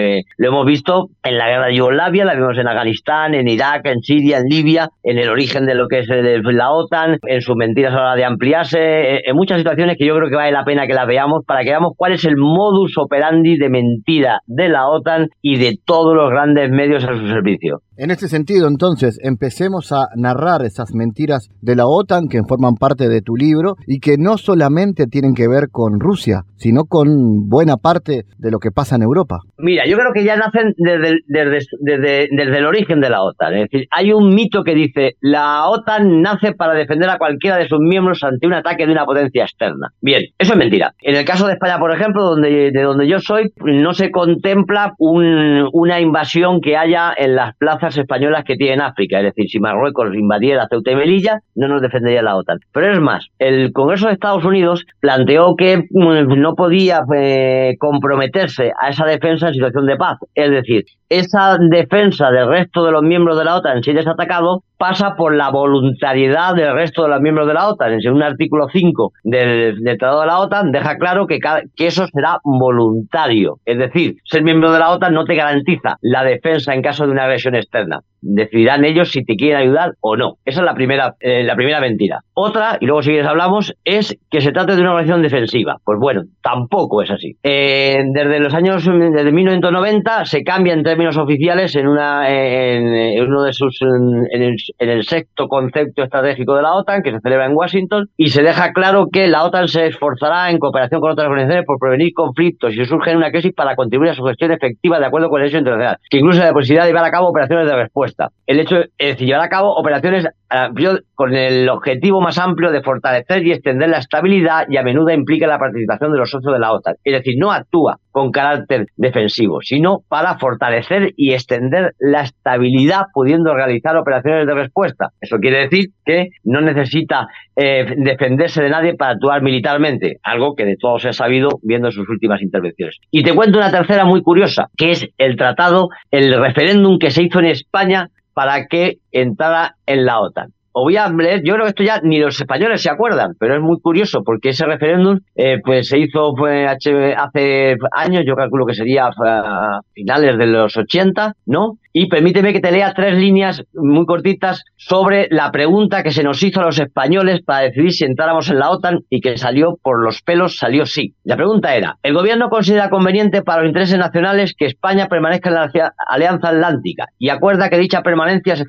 eh, lo hemos visto en la guerra de Yugoslavia, la vimos en Afganistán, en Irak, en Siria, en Libia, en el origen de lo que es la OTAN, en sus mentiras a la hora de ampliarse, eh, en muchas situaciones que yo creo que vale la pena que las veamos para que veamos cuál es el modus operandi de mentira de la OTAN y de todos los grandes medios a su servicio. En este sentido, entonces, empecemos a narrar esas mentiras de la OTAN que forman parte de tu libro y que no solamente tienen que ver con Rusia, sino con buena parte de lo que pasa en Europa. Mira, yo creo que ya nacen desde, desde, desde, el origen de la OTAN. Es decir, hay un mito que dice, la OTAN nace para defender a cualquiera de sus miembros ante un ataque de una potencia externa. Bien, eso es mentira. En el caso de España, por ejemplo, donde, de donde yo soy, no se contempla una invasión que haya en las plazas españolas que tiene África. Es decir, si Marruecos invadiera Ceuta y Melilla, no nos defendería la OTAN. Pero es más, el Congreso de Estados Unidos planteó que mm, no podía eh, comprometerse a esa defensa en situación de paz. Es decir, esa defensa del resto de los miembros de la OTAN si es atacado pasa por la voluntariedad del resto de los miembros de la OTAN. En un artículo 5 del, Tratado de la OTAN deja claro que, que eso será voluntario. Es decir, ser miembro de la OTAN no te garantiza la defensa en caso de una agresión externa decidirán ellos si te quieren ayudar o no. Esa es la primera, eh, la primera mentira. Otra, y luego si quieres hablamos, es que se trate de una organización defensiva. Pues bueno, tampoco es así. Eh, desde los años, desde 1990 se cambia en términos oficiales en una, en, uno de sus, en el, en el, sexto concepto estratégico de la OTAN que se celebra en Washington y se deja claro que la OTAN se esforzará en cooperación con otras organizaciones por prevenir conflictos y surgen una crisis para contribuir a su gestión efectiva de acuerdo con el derecho internacional, que incluye la posibilidad de llevar a cabo operaciones de respuesta el hecho es llevar a cabo operaciones ah, con el objetivo más amplio de fortalecer y extender la estabilidad y a menudo implica la participación de los socios de la OTAN. Es decir, no actúa con carácter defensivo, sino para fortalecer y extender la estabilidad pudiendo realizar operaciones de respuesta. Eso quiere decir que no necesita eh, defenderse de nadie para actuar militarmente, algo que de todos ha sabido viendo sus últimas intervenciones. Y te cuento una tercera muy curiosa, que es el tratado, el referéndum que se hizo en España para que entrara en la OTAN o voy a leer, yo creo que esto ya ni los españoles se acuerdan, pero es muy curioso porque ese referéndum eh, pues se hizo hace años, yo calculo que sería a finales de los 80, ¿no? Y permíteme que te lea tres líneas muy cortitas sobre la pregunta que se nos hizo a los españoles para decidir si entráramos en la OTAN y que salió por los pelos, salió sí. La pregunta era, ¿el gobierno considera conveniente para los intereses nacionales que España permanezca en la Alianza Atlántica y acuerda que dicha permanencia se,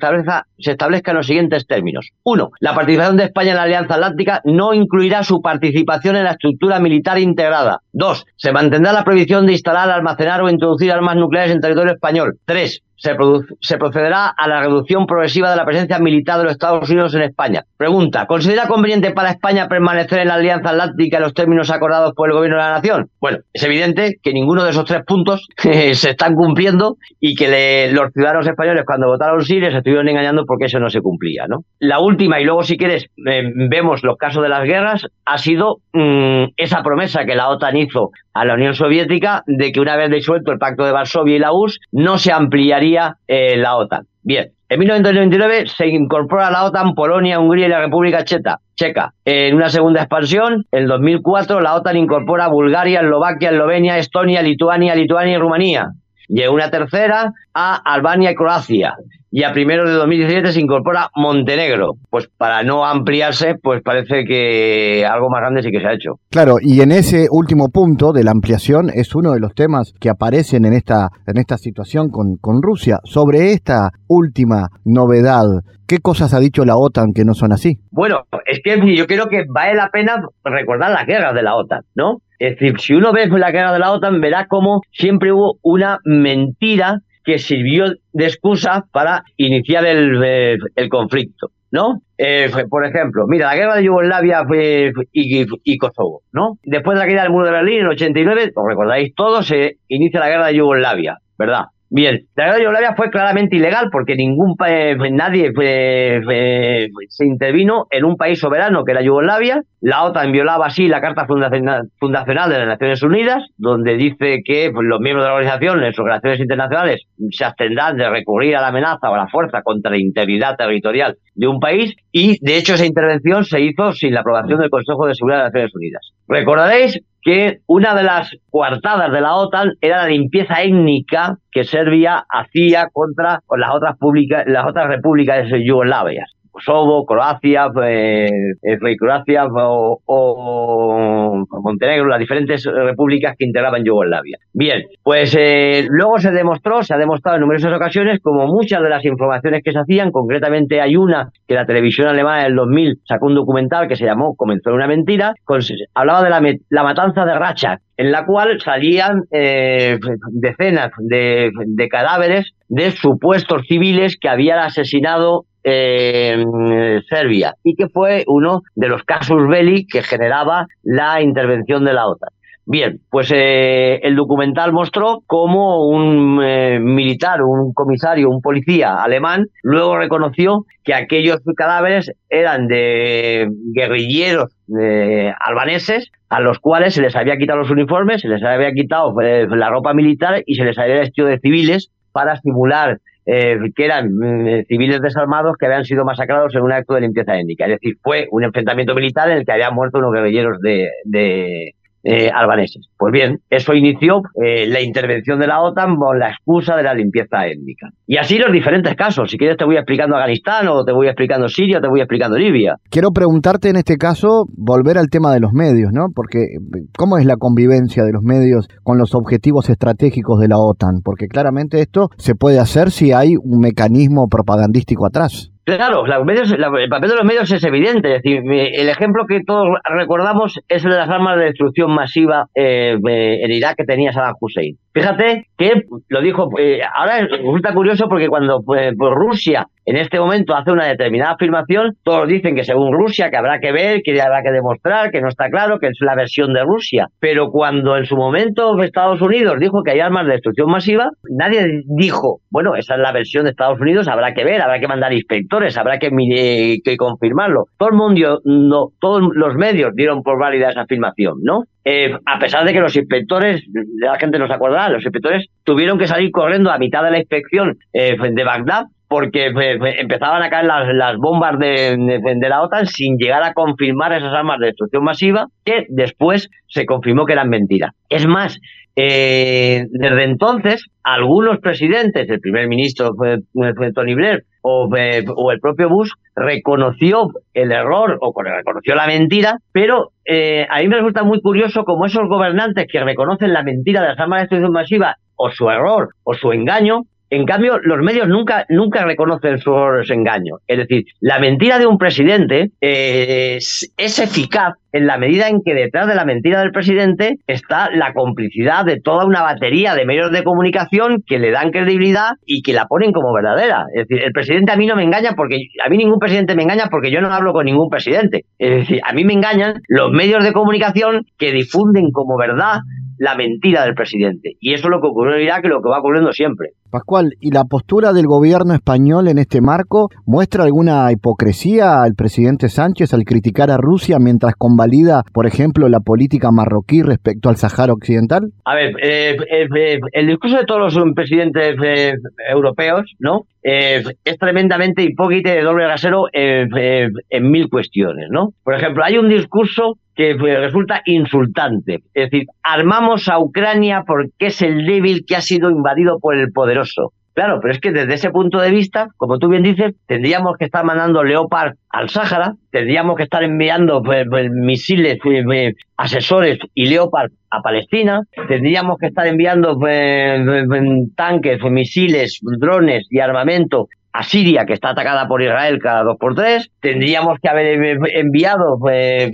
se establezca en los siguientes términos? Uno, la participación de España en la Alianza Atlántica no incluirá su participación en la estructura militar integrada. Dos, se mantendrá la prohibición de instalar, almacenar o introducir armas nucleares en territorio español. Tres, se, procederá a la reducción progresiva de la presencia militar de los Estados Unidos en España. Pregunta, ¿considera conveniente para España permanecer en la Alianza Atlántica en los términos acordados por el Gobierno de la Nación? Bueno, es evidente que ninguno de esos tres puntos se están cumpliendo y que los ciudadanos españoles cuando votaron sí les estuvieron engañando porque eso no se cumplía. La última, y luego si quieres eh, vemos los casos de las guerras, ha sido mm, esa promesa que la OTAN hizo a la Unión Soviética de que una vez disuelto el Pacto de Varsovia y la URSS no se ampliaría eh, la OTAN. Bien, en 1999 se incorpora a la OTAN Polonia, Hungría y la República Checa. Checa. En una segunda expansión, en 2004, la OTAN incorpora Bulgaria, Eslovaquia, Eslovenia, Estonia, Lituania, Lituania y Rumanía. Y en una tercera, a Albania y Croacia. y a primero de 2017 se incorpora Montenegro. Pues para no ampliarse, pues parece que algo más grande sí que se ha hecho. Claro, y en ese último punto de la ampliación es uno de los temas que aparecen en esta, en esta situación con, con Rusia. Sobre esta última novedad, ¿qué cosas ha dicho la OTAN que no son así? Bueno, es que yo creo que vale la pena recordar las guerras de la OTAN, ¿no? Es decir, si uno ve la guerra de la OTAN, verá cómo siempre hubo una mentira que sirvió de excusa para iniciar el, eh, conflicto. ¿no? Eh, por ejemplo, mira, la guerra de Yugoslavia y, y, Kosovo, ¿no? Después de la caída del muro de Berlín en el 89, os recordáis todos, se inicia la guerra de Yugoslavia, ¿verdad? Bien, la guerra de Yugoslavia fue claramente ilegal porque ningún nadie se intervino en un país soberano que era Yugoslavia. La OTAN violaba así la Carta Fundacional de las Naciones Unidas, donde dice que pues, los miembros de la organización en sus relaciones internacionales se abstendrán de recurrir a la amenaza o a la fuerza contra la integridad territorial de un país y de hecho esa intervención se hizo sin la aprobación del Consejo de Seguridad de las Naciones Unidas. Recordaréis que una de las coartadas de la OTAN era la limpieza étnica que Serbia hacía contra las otras, las otras repúblicas yugoslavias. Kosovo, Croacia, eh, eh Croacia o, Montenegro, las diferentes repúblicas que integraban Yugoslavia. Bien, pues eh, luego se demostró, se ha demostrado en numerosas ocasiones, como muchas de las informaciones que se hacían, concretamente hay una que la televisión alemana en el 2000 sacó un documental que se llamó Comenzó una mentira, hablaba de la, matanza de Racha, en la cual salían eh, decenas de, de, cadáveres de supuestos civiles que habían asesinado en Serbia y que fue uno de los casus belli que generaba la intervención de la OTAN. Bien, pues eh, el documental mostró cómo un eh, militar, un comisario, un policía alemán luego reconoció que aquellos cadáveres eran de guerrilleros eh, albaneses a los cuales se les había quitado los uniformes, se les había quitado la ropa militar y se les había vestido de civiles para simular eh, que eran mm, civiles desarmados que habían sido masacrados en un acto de limpieza étnica. Es decir, fue un enfrentamiento militar en el que habían muerto unos guerrilleros de, eh, albaneses. Pues bien, eso inició eh, la intervención de la OTAN con la excusa de la limpieza étnica. Y así los diferentes casos. Si quieres te voy explicando Afganistán o te voy explicando Siria o te voy explicando Libia. Quiero preguntarte en este caso, volver al tema de los medios, ¿no? Porque ¿cómo es la convivencia de los medios con los objetivos estratégicos de la OTAN? Porque claramente esto se puede hacer si hay un mecanismo propagandístico atrás. Claro, el papel de los medios es evidente. Es decir, el ejemplo que todos recordamos es el de las armas de destrucción masiva eh, en Irak que tenía Saddam Hussein. Fíjate que lo dijo, eh, ahora resulta curioso porque cuando pues, pues, Rusia en este momento hace una determinada afirmación, todos dicen que según Rusia, que habrá que ver, que habrá que demostrar, que no está claro, que es la versión de Rusia. Pero cuando en su momento Estados Unidos dijo que hay armas de destrucción masiva, nadie dijo, bueno, esa es la versión de Estados Unidos, habrá que ver, habrá que mandar inspectores, habrá que, que confirmarlo. Todo el mundo, todos los medios dieron por válida esa afirmación, ¿no? Eh, a pesar de que los inspectores, la gente no se acordará, los inspectores tuvieron que salir corriendo a mitad de la inspección eh, de Bagdad porque eh, empezaban a caer las, bombas de, la OTAN sin llegar a confirmar esas armas de destrucción masiva, que después se confirmó que eran mentiras. Es más, desde entonces, algunos presidentes, el primer ministro fue, Tony Blair o, o, el propio Bush, reconoció el error o reconoció la mentira, pero eh, a mí me resulta muy curioso como esos gobernantes que reconocen la mentira de las armas de destrucción masiva o su error o su engaño, en cambio, los medios nunca, nunca reconocen su engaño. Es decir, la mentira de un presidente eh, es, eficaz en la medida en que detrás de la mentira del presidente está la complicidad de toda una batería de medios de comunicación que le dan credibilidad y que la ponen como verdadera. Es decir, el presidente a mí no me engaña porque a mí ningún presidente me engaña porque yo no hablo con ningún presidente. Es decir, a mí me engañan los medios de comunicación que difunden como verdad la mentira del presidente. Y eso es lo que ocurrió en Irak y lo que va ocurriendo siempre. Pascual, ¿y la postura del gobierno español en este marco muestra alguna hipocresía al presidente Sánchez al criticar a Rusia mientras convalida, por ejemplo, la política marroquí respecto al Sahara Occidental? A ver, eh, eh, eh, el discurso de todos los presidentes europeos, ¿no? es tremendamente hipócrita y de doble rasero en mil cuestiones, ¿no? Por ejemplo, hay un discurso que resulta insultante. Es decir, armamos a Ucrania porque es el débil que ha sido invadido por el poderoso. Claro, pero es que desde ese punto de vista, como tú bien dices, tendríamos que estar mandando Leopard al Sáhara, tendríamos que estar enviando pues, pues, misiles, pues, asesores y Leopard a Palestina, tendríamos que estar enviando tanques, misiles, drones y armamento a Siria, que está atacada por Israel cada dos por tres. Tendríamos que haber enviado eh,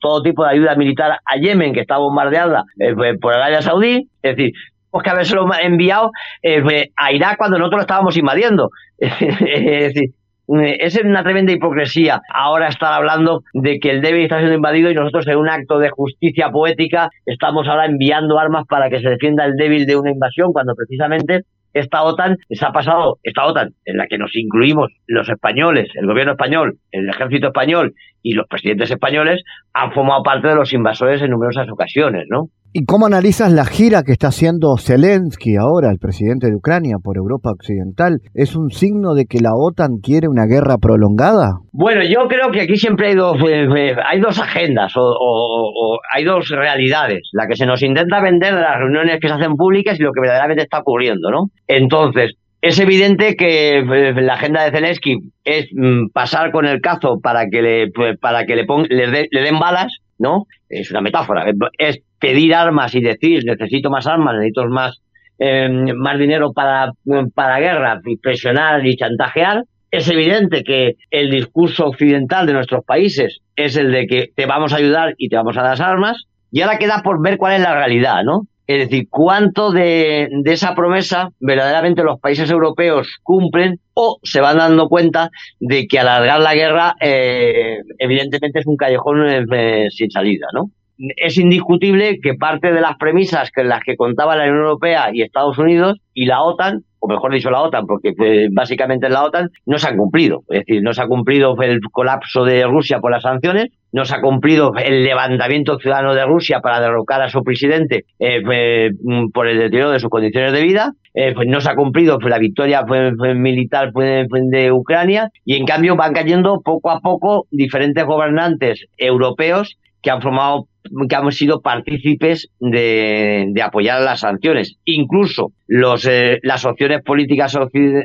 todo tipo de ayuda militar a Yemen, que está bombardeada eh, por Arabia Saudí. Es decir, tenemos que habérselo enviado eh, a Irak cuando nosotros lo estábamos invadiendo. es decir, es una tremenda hipocresía ahora estar hablando de que el débil está siendo invadido y nosotros en un acto de justicia poética estamos ahora enviando armas para que se defienda el débil de una invasión cuando precisamente esta OTAN se ha pasado, esta OTAN en la que nos incluimos los españoles, el gobierno español, el ejército español y los presidentes españoles han formado parte de los invasores en numerosas ocasiones, ¿no? ¿Y cómo analizas la gira que está haciendo Zelensky ahora, el presidente de Ucrania, por Europa Occidental? ¿Es un signo de que la OTAN quiere una guerra prolongada? Bueno, yo creo que aquí siempre hay dos, eh, eh, hay dos agendas o, hay dos realidades. La que se nos intenta vender de las reuniones que se hacen públicas y lo que verdaderamente está ocurriendo, ¿no? Entonces, es evidente que eh, la agenda de Zelensky es mm, pasar con el cazo para que le, pues, para que le, le, le den balas, ¿no? Es una metáfora. Es pedir armas y decir necesito más armas, necesito más, eh, más dinero para, para guerra, y presionar y chantajear, es evidente que el discurso occidental de nuestros países es el de que te vamos a ayudar y te vamos a dar armas, y ahora queda por ver cuál es la realidad, ¿no? Es decir, cuánto de, de, esa promesa verdaderamente los países europeos cumplen o se van dando cuenta de que alargar la guerra eh, evidentemente es un callejón eh, sin salida, ¿no? es indiscutible que parte de las premisas que las que contaba la Unión Europea y Estados Unidos y la OTAN, o mejor dicho la OTAN, porque básicamente la OTAN, no se han cumplido. Es decir, no se ha cumplido el colapso de Rusia por las sanciones, no se ha cumplido el levantamiento ciudadano de Rusia para derrocar a su presidente eh, mm, por el deterioro de sus condiciones de vida, eh, pues no se ha cumplido la victoria militar de Ucrania y en cambio van cayendo poco a poco diferentes gobernantes europeos que han formado que hemos sido partícipes de, apoyar las sanciones. Incluso los, eh, las opciones políticas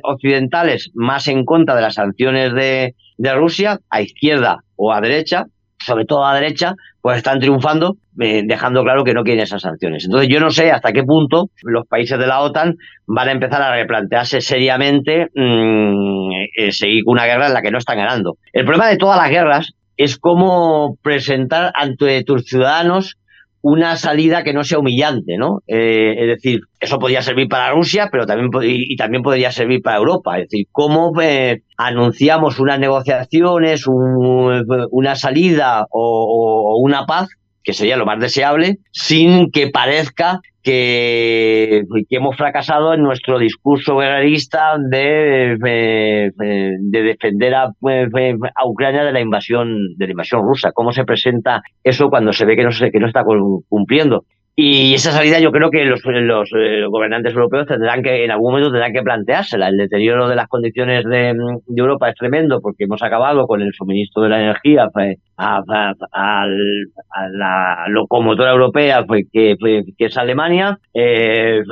occidentales más en contra de las sanciones de, Rusia, a izquierda o a derecha, sobre todo a derecha, pues están triunfando, eh, dejando claro que no quieren esas sanciones. Entonces yo no sé hasta qué punto los países de la OTAN van a empezar a replantearse seriamente mm, eh, seguir una guerra en la que no están ganando. El problema de todas las guerras es como presentar ante tus ciudadanos una salida que no sea humillante, ¿no? Eh, es decir, eso podría servir para Rusia, pero también y, también podría servir para Europa. Es decir, cómo eh, anunciamos unas negociaciones, una salida o, una paz que sería lo más deseable, sin que parezca que, hemos fracasado en nuestro discurso guerrerista de, de, defender a, a, Ucrania de la invasión de la invasión rusa. ¿Cómo se presenta eso cuando se ve que no se que no está cumpliendo? Y esa salida yo creo que los, los, eh, gobernantes europeos tendrán que, en algún momento tendrán que planteársela. El deterioro de las condiciones de, Europa es tremendo porque hemos acabado con el suministro de la energía pues, a, a, la locomotora europea pues, que, pues, que es Alemania. Eh,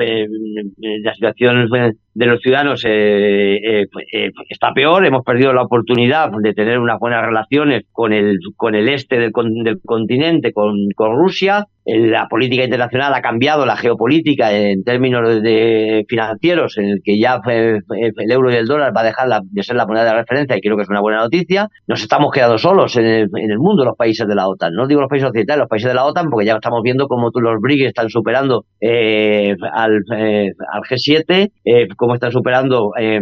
la situación de los ciudadanos eh, eh, eh, está peor. Hemos perdido la oportunidad de tener unas buenas relaciones con el, con el este del, del continente, con, con Rusia. La política internacional ha cambiado la geopolítica en términos de, financieros, en el que ya el euro y el dólar va a dejar de ser la moneda de referencia y creo que es una buena noticia. Nos estamos quedando solos en el, en el mundo, los países de la OTAN. No digo los países occidentales, los países de la OTAN, porque ya estamos viendo cómo los BRICS están superando al, al G7 cómo están superando eh,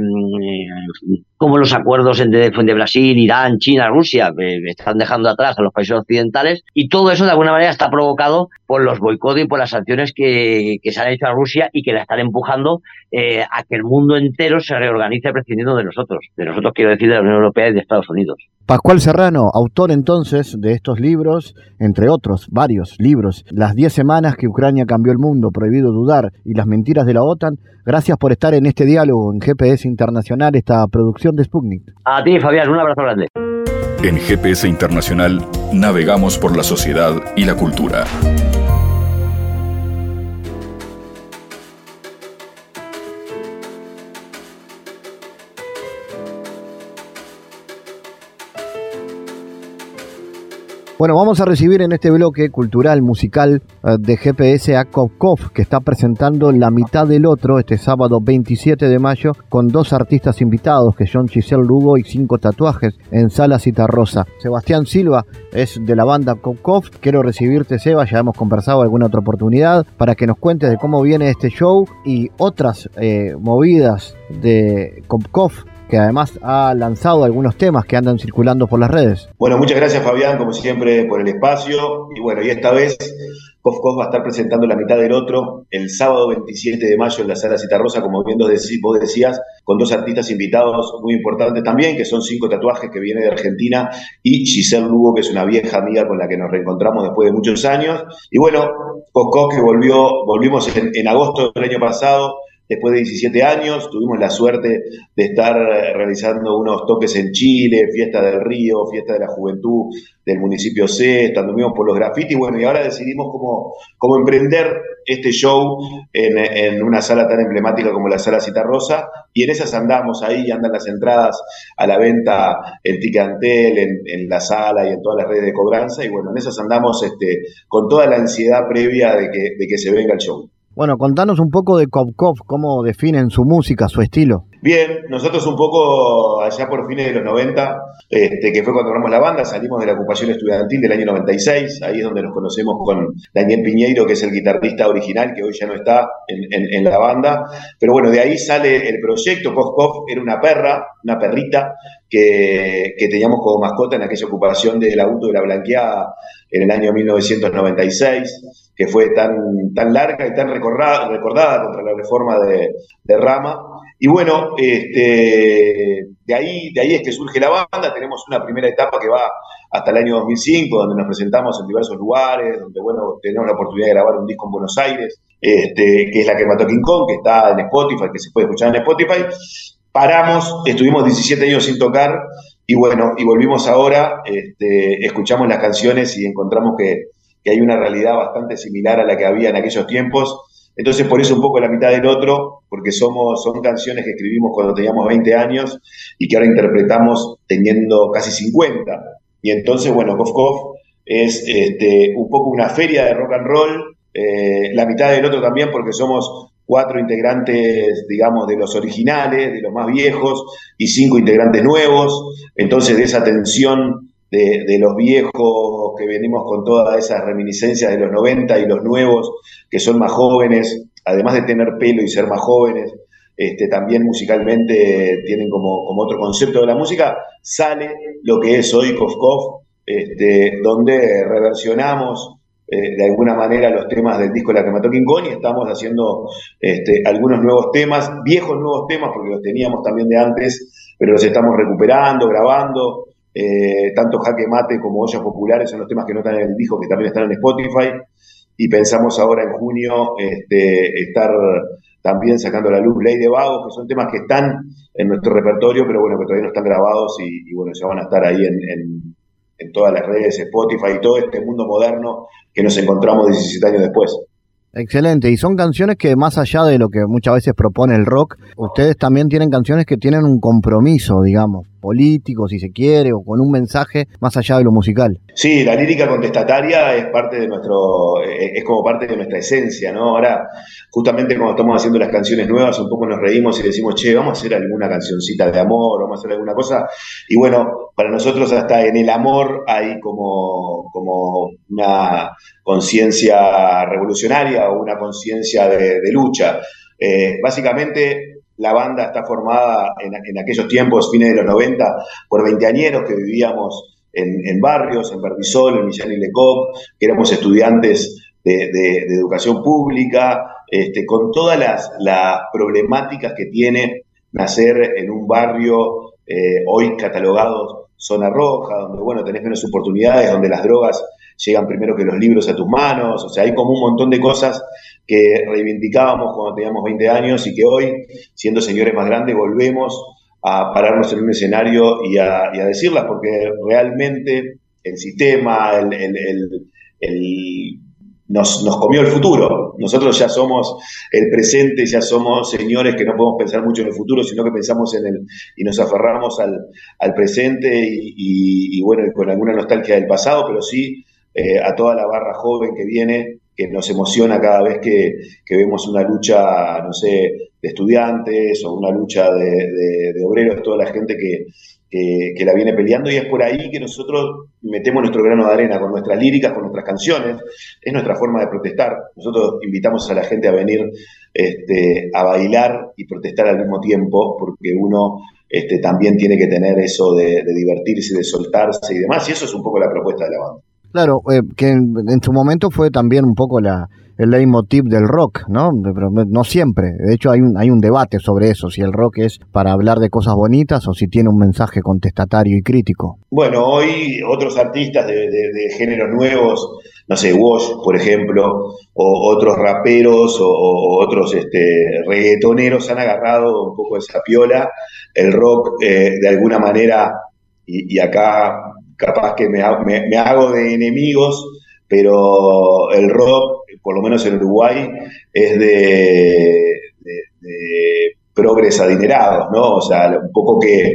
cómo los acuerdos de, de, Brasil, Irán, China, Rusia eh, están dejando atrás a los países occidentales y todo eso de alguna manera está provocado por los boicots y por las sanciones que, se han hecho a Rusia y que la están empujando eh, a que el mundo entero se reorganice prescindiendo de nosotros. De nosotros quiero decir de la Unión Europea y de Estados Unidos. Pascual Serrano, autor entonces de estos libros, entre otros varios libros, Las 10 semanas que Ucrania cambió el mundo, Prohibido dudar y las mentiras de la OTAN, gracias por estar en este diálogo en GPS Internacional, esta producción de Sputnik. A ti, Fabián, un abrazo grande. En GPS Internacional navegamos por la sociedad y la cultura. Bueno, vamos a recibir en este bloque cultural, musical eh, de GPS a Kovkov, que está presentando La mitad del otro este sábado 27 de mayo con dos artistas invitados, que son Giselle Lugo y cinco tatuajes en Sala Citarrosa. Sebastián Silva es de la banda Kovkov. Quiero recibirte, Seba, ya hemos conversado alguna otra oportunidad, para que nos cuentes de cómo viene este show y otras eh, movidas de Kovkov que además ha lanzado algunos temas que andan circulando por las redes. Bueno, muchas gracias Fabián, como siempre, por el espacio. Y bueno, y esta vez Kof va a estar presentando la mitad del otro el sábado 27 de mayo en la sala Citarrosa, como bien vos decías, con dos artistas invitados muy importantes también, que son cinco tatuajes que viene de Argentina, y Giselle Lugo, que es una vieja amiga con la que nos reencontramos después de muchos años. Y bueno, Kof que volvió, volvimos en agosto del año pasado, después de 17 años. Tuvimos la suerte de estar eh, realizando unos toques en Chile, Fiesta del Río, Fiesta de la Juventud del municipio C, anduvimos por los grafitis, bueno, y ahora decidimos cómo, emprender este show en, una sala tan emblemática como la Sala Citarrosa, y en esas andamos ahí, andan las entradas a la venta en Ticantel, en, la sala y en todas las redes de cobranza, y bueno, en esas andamos este, con toda la ansiedad previa de que se venga el show. Bueno, contanos un poco de Kovkov, cómo definen su música, su estilo. Bien, nosotros un poco allá por fines de los 90, este, que fue cuando formamos la banda, salimos de la ocupación estudiantil del año 96, ahí es donde nos conocemos con Daniel Piñeiro, que es el guitarrista original, que hoy ya no está en, la banda, pero bueno, de ahí sale el proyecto, Kovkov era una perra, una perrita, que, teníamos como mascota en aquella ocupación del auto de la blanqueada en el año 1996 que fue tan, tan larga y tan recordada contra la reforma de, Rama. Y bueno, este, de, ahí, de ahí es que surge la banda, tenemos una primera etapa que va hasta el año 2005, donde nos presentamos en diversos lugares, donde bueno, tenemos la oportunidad de grabar un disco en Buenos Aires, este, que es la que mató King Kong, que está en Spotify, que se puede escuchar en Spotify. Paramos, estuvimos 17 años sin tocar y bueno, y volvimos ahora, este, escuchamos las canciones y encontramos que, que hay una realidad bastante similar a la que había en aquellos tiempos. Entonces, por eso un poco la mitad del otro, porque somos, son canciones que escribimos cuando teníamos 20 años y que ahora interpretamos teniendo casi 50. Y entonces, bueno, Kof es este, un poco una feria de rock and roll, eh, la mitad del otro también porque somos cuatro integrantes, digamos, de los originales, de los más viejos, y cinco integrantes nuevos. Entonces, de esa tensión de, los viejos que venimos con todas esas reminiscencias de los 90 y los nuevos que son más jóvenes, además de tener pelo y ser más jóvenes, este, también musicalmente tienen como, otro concepto de la música, sale lo que es hoy Kof este, donde reversionamos eh, de alguna manera los temas del disco La que mató King Kong y estamos haciendo este, algunos nuevos temas, viejos nuevos temas porque los teníamos también de antes, pero los estamos recuperando, grabando, eh, tanto Jaque Mate como Ollas Populares son los temas que no están en el disco, que también están en Spotify. Y pensamos ahora en junio este, estar también sacando a la luz Ley de Vagos, que son temas que están en nuestro repertorio, pero bueno, que todavía no están grabados y, bueno, ya van a estar ahí en, en todas las redes, Spotify y todo este mundo moderno que nos encontramos 17 años después. Excelente, y son canciones que más allá de lo que muchas veces propone el rock, ustedes también tienen canciones que tienen un compromiso, digamos político, si se quiere, o con un mensaje más allá de lo musical. Sí, la lírica contestataria es parte de nuestro, eh, es como parte de nuestra esencia, ¿no? Ahora, justamente cuando estamos haciendo las canciones nuevas, un poco nos reímos y decimos, che, vamos a hacer alguna cancioncita de amor, vamos a hacer alguna cosa. Y bueno, para nosotros hasta en el amor hay como, como una conciencia revolucionaria o una conciencia de, lucha. Eh, básicamente la banda está formada en, aquellos tiempos, fines de los 90, por veinteañeros que vivíamos en, barrios, en Barbizol, en Millán y Lecoq, que éramos estudiantes de, educación pública, este, con todas las, problemáticas que tiene nacer en un barrio eh, hoy catalogado zona roja, donde bueno, tenés menos oportunidades, donde las drogas llegan primero que los libros a tus manos, o sea, hay como un montón de cosas que reivindicábamos cuando teníamos 20 años y que hoy, siendo señores más grandes, volvemos a pararnos en un escenario y a, decirlas, porque realmente el sistema, nos, nos comió el futuro. Nosotros ya somos el presente, ya somos señores que no podemos pensar mucho en el futuro, sino que pensamos en el y nos aferramos al, al presente y, bueno, con alguna nostalgia del pasado, pero sí eh, a toda la barra joven que viene, que nos emociona cada vez que, que vemos una lucha, no sé, de estudiantes o una lucha de, de obreros, toda la gente que, que, la viene peleando y es por ahí que nosotros metemos nuestro grano de arena con nuestras líricas, con nuestras canciones, es nuestra forma de protestar. Nosotros invitamos a la gente a venir este, a bailar y protestar al mismo tiempo, porque uno este, también tiene que tener eso de, divertirse, de soltarse y demás, y eso es un poco la propuesta de la banda. Claro, eh, que en, su momento fue también un poco la, el leitmotiv del rock, ¿no? Pero no siempre. De hecho, hay un, hay un debate sobre eso, si el rock es para hablar de cosas bonitas o si tiene un mensaje contestatario y crítico. Bueno, hoy otros artistas de, de, géneros nuevos, no sé, Wash, por ejemplo, o otros raperos o, otros este, reggaetoneros han agarrado un poco esa piola. El rock, eh, de alguna manera, y, acá capaz que me, me, hago de enemigos, pero el rock por lo menos en Uruguay, es de, de, progres adinerados, ¿no? O sea, un poco que,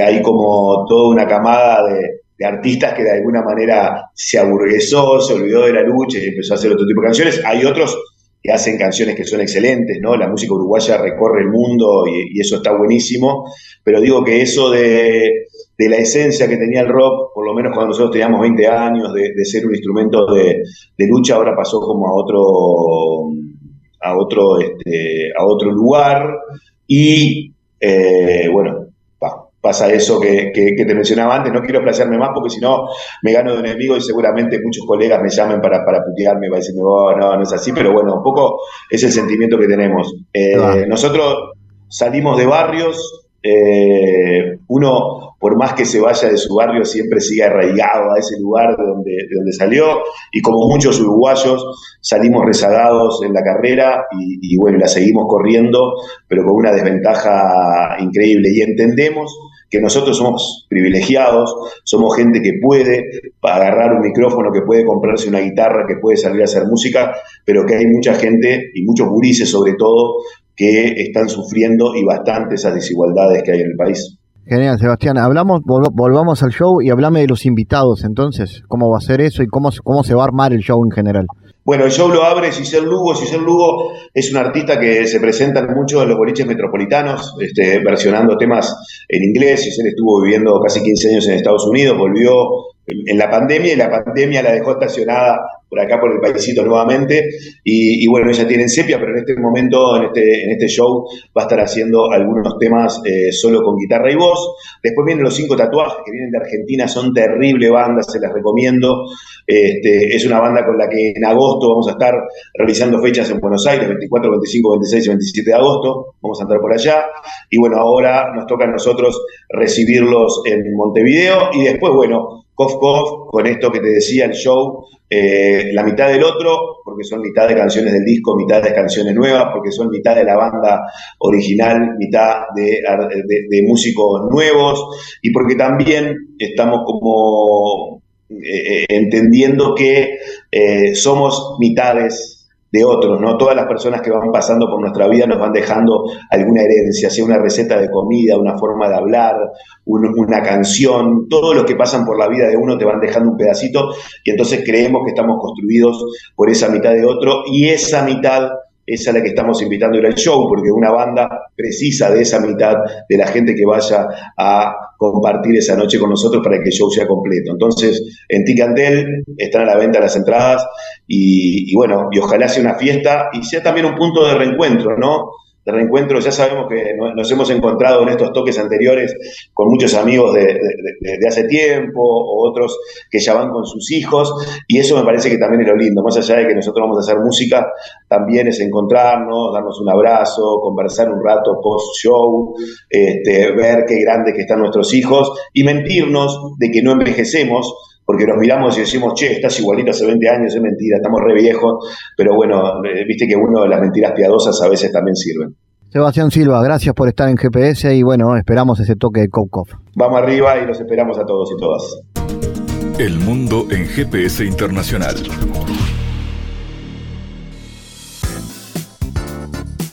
hay como toda una camada de, artistas que de alguna manera se aburguesó, se olvidó de la lucha y empezó a hacer otro tipo de canciones. Hay otros que hacen canciones que son excelentes, ¿no? La música uruguaya recorre el mundo y, eso está buenísimo, pero digo que eso de, la esencia que tenía el rock, por lo menos cuando nosotros teníamos 20 años, de, ser un instrumento de, lucha, ahora pasó como a otro, a otro, este, a otro lugar y, eh, bueno, pasa eso que, te mencionaba antes. No quiero placerme más porque si no me gano de enemigo y seguramente muchos colegas me llamen para, para putearme, para decirme, oh, no, no es así, pero bueno, un poco es el sentimiento que tenemos. Eh, nosotros salimos de barrios, eh, uno, por más que se vaya de su barrio, siempre sigue arraigado a ese lugar de donde, de donde salió, y como muchos uruguayos, salimos rezagados en la carrera y, y bueno, la seguimos corriendo, pero con una desventaja increíble. Y entendemos que nosotros somos privilegiados, somos gente que puede agarrar un micrófono, que puede comprarse una guitarra, que puede salir a hacer música, pero que hay mucha gente y muchos gurises sobre todo que están sufriendo y bastante esas desigualdades que hay en el país. Genial, Sebastián. Hablamos, volvamos al show y hablame de los invitados entonces, cómo va a ser eso y cómo, cómo se va a armar el show en general. Bueno, el show lo abre Giselle Lugo. Giselle Lugo es un artista que se presenta mucho en los boliches metropolitanos, este, versionando temas en inglés. Giselle estuvo viviendo casi 15 años en Estados Unidos, volvió en la pandemia y la pandemia la dejó estacionada por acá por el paisito nuevamente. Y, bueno, ella tiene en sepia, pero en este momento, en este, en este show, va a estar haciendo algunos temas eh, solo con guitarra y voz. Después vienen los cinco tatuajes que vienen de Argentina, son terrible bandas, se las recomiendo. Este, es una banda con la que en agosto vamos a estar realizando fechas en Buenos Aires, 24, 25, 26 y 27 de agosto. Vamos a estar por allá. Y bueno, ahora nos toca a nosotros recibirlos en Montevideo. Y después, bueno, Cof Cof, con esto que te decía el show, eh, la mitad del otro, porque son mitad de canciones del disco, mitad de canciones nuevas, porque son mitad de la banda original, mitad de, músicos nuevos, y porque también estamos como eh, eh, entendiendo que somos mitades de otros, ¿no? Todas las personas que van pasando por nuestra vida nos van dejando alguna herencia, sea una receta de comida, una forma de hablar, una canción, todos los que pasan por la vida de uno te van dejando un pedacito y entonces creemos que estamos construidos por esa mitad de otro y esa mitad es a la que estamos invitando a ir al show, porque una banda precisa de esa mitad de la gente que vaya a compartir esa noche con nosotros para que el show sea completo. Entonces, en Ticantel están a la venta las entradas y, y bueno, y ojalá sea una fiesta y sea también un punto de reencuentro, ¿no? De reencuentro. Ya sabemos que nos hemos encontrado en estos toques anteriores con muchos amigos de, hace tiempo o otros que ya van con sus hijos y eso me parece que también es lo lindo. Más allá de que nosotros vamos a hacer música, también es encontrarnos, darnos un abrazo, conversar un rato post-show, este, ver qué grandes que están nuestros hijos y mentirnos de que no envejecemos porque nos miramos y decimos, che, estás igualito hace 20 años, es mentira, estamos re viejos, pero bueno, eh, viste que uno de las mentiras piadosas a veces también sirven. Sebastián Silva, gracias por estar en GPS y bueno, esperamos ese toque de Koukov. Vamos arriba y los esperamos a todos y todas. El mundo en GPS Internacional.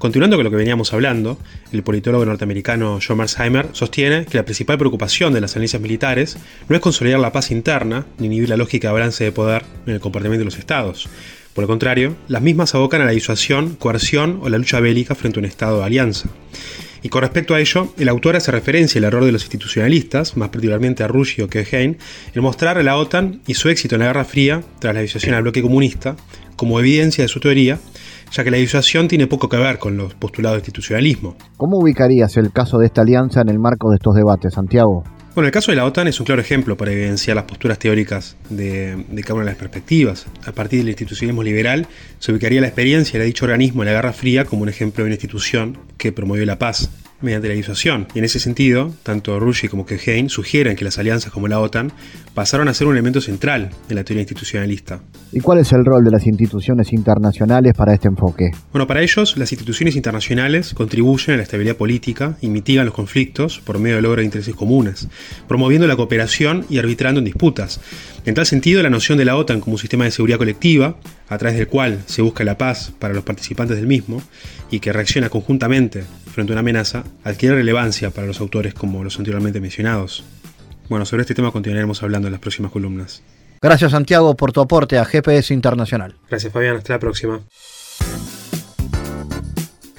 Continuando con lo que veníamos hablando, el politólogo norteamericano John Marsheimer sostiene que la principal preocupación de las alianzas militares no es consolidar la paz interna ni inhibir la lógica de balance de poder en el comportamiento de los estados. Por el contrario, las mismas abocan a la disuasión, coerción o la lucha bélica frente a un estado de alianza. Y con respecto a ello, el autor hace referencia al error de los institucionalistas, más particularmente a Ruggio que Hein, en mostrar a la OTAN y su éxito en la Guerra Fría, tras la disuasión al bloque comunista, como evidencia de su teoría, ya que la disuasión tiene poco que ver con los postulados de institucionalismo. ¿Cómo ubicarías el caso de esta alianza en el marco de estos debates, Santiago? Bueno, el caso de la OTAN es un claro ejemplo para evidenciar las posturas teóricas de, cada una de las perspectivas. A partir del institucionalismo liberal, se ubicaría la experiencia de dicho organismo en la Guerra Fría como un ejemplo de una institución que promovió la paz mediante la disuasión. Y en ese sentido, tanto Rushy como Kehein sugieren que las alianzas como la OTAN pasaron a ser un elemento central en la teoría institucionalista. ¿Y cuál es el rol de las instituciones internacionales para este enfoque? Bueno, para ellos, las instituciones internacionales contribuyen a la estabilidad política y mitigan los conflictos por medio del logro de intereses comunes, promoviendo la cooperación y arbitrando en disputas. En tal sentido, la noción de la OTAN como un sistema de seguridad colectiva, a través del cual se busca la paz para los participantes del mismo y que reacciona conjuntamente frente a una amenaza, adquiere relevancia para los autores como los anteriormente mencionados. Bueno, sobre este tema continuaremos hablando en las próximas columnas. Gracias Santiago por tu aporte a GPS Internacional. Gracias Fabián, hasta la próxima.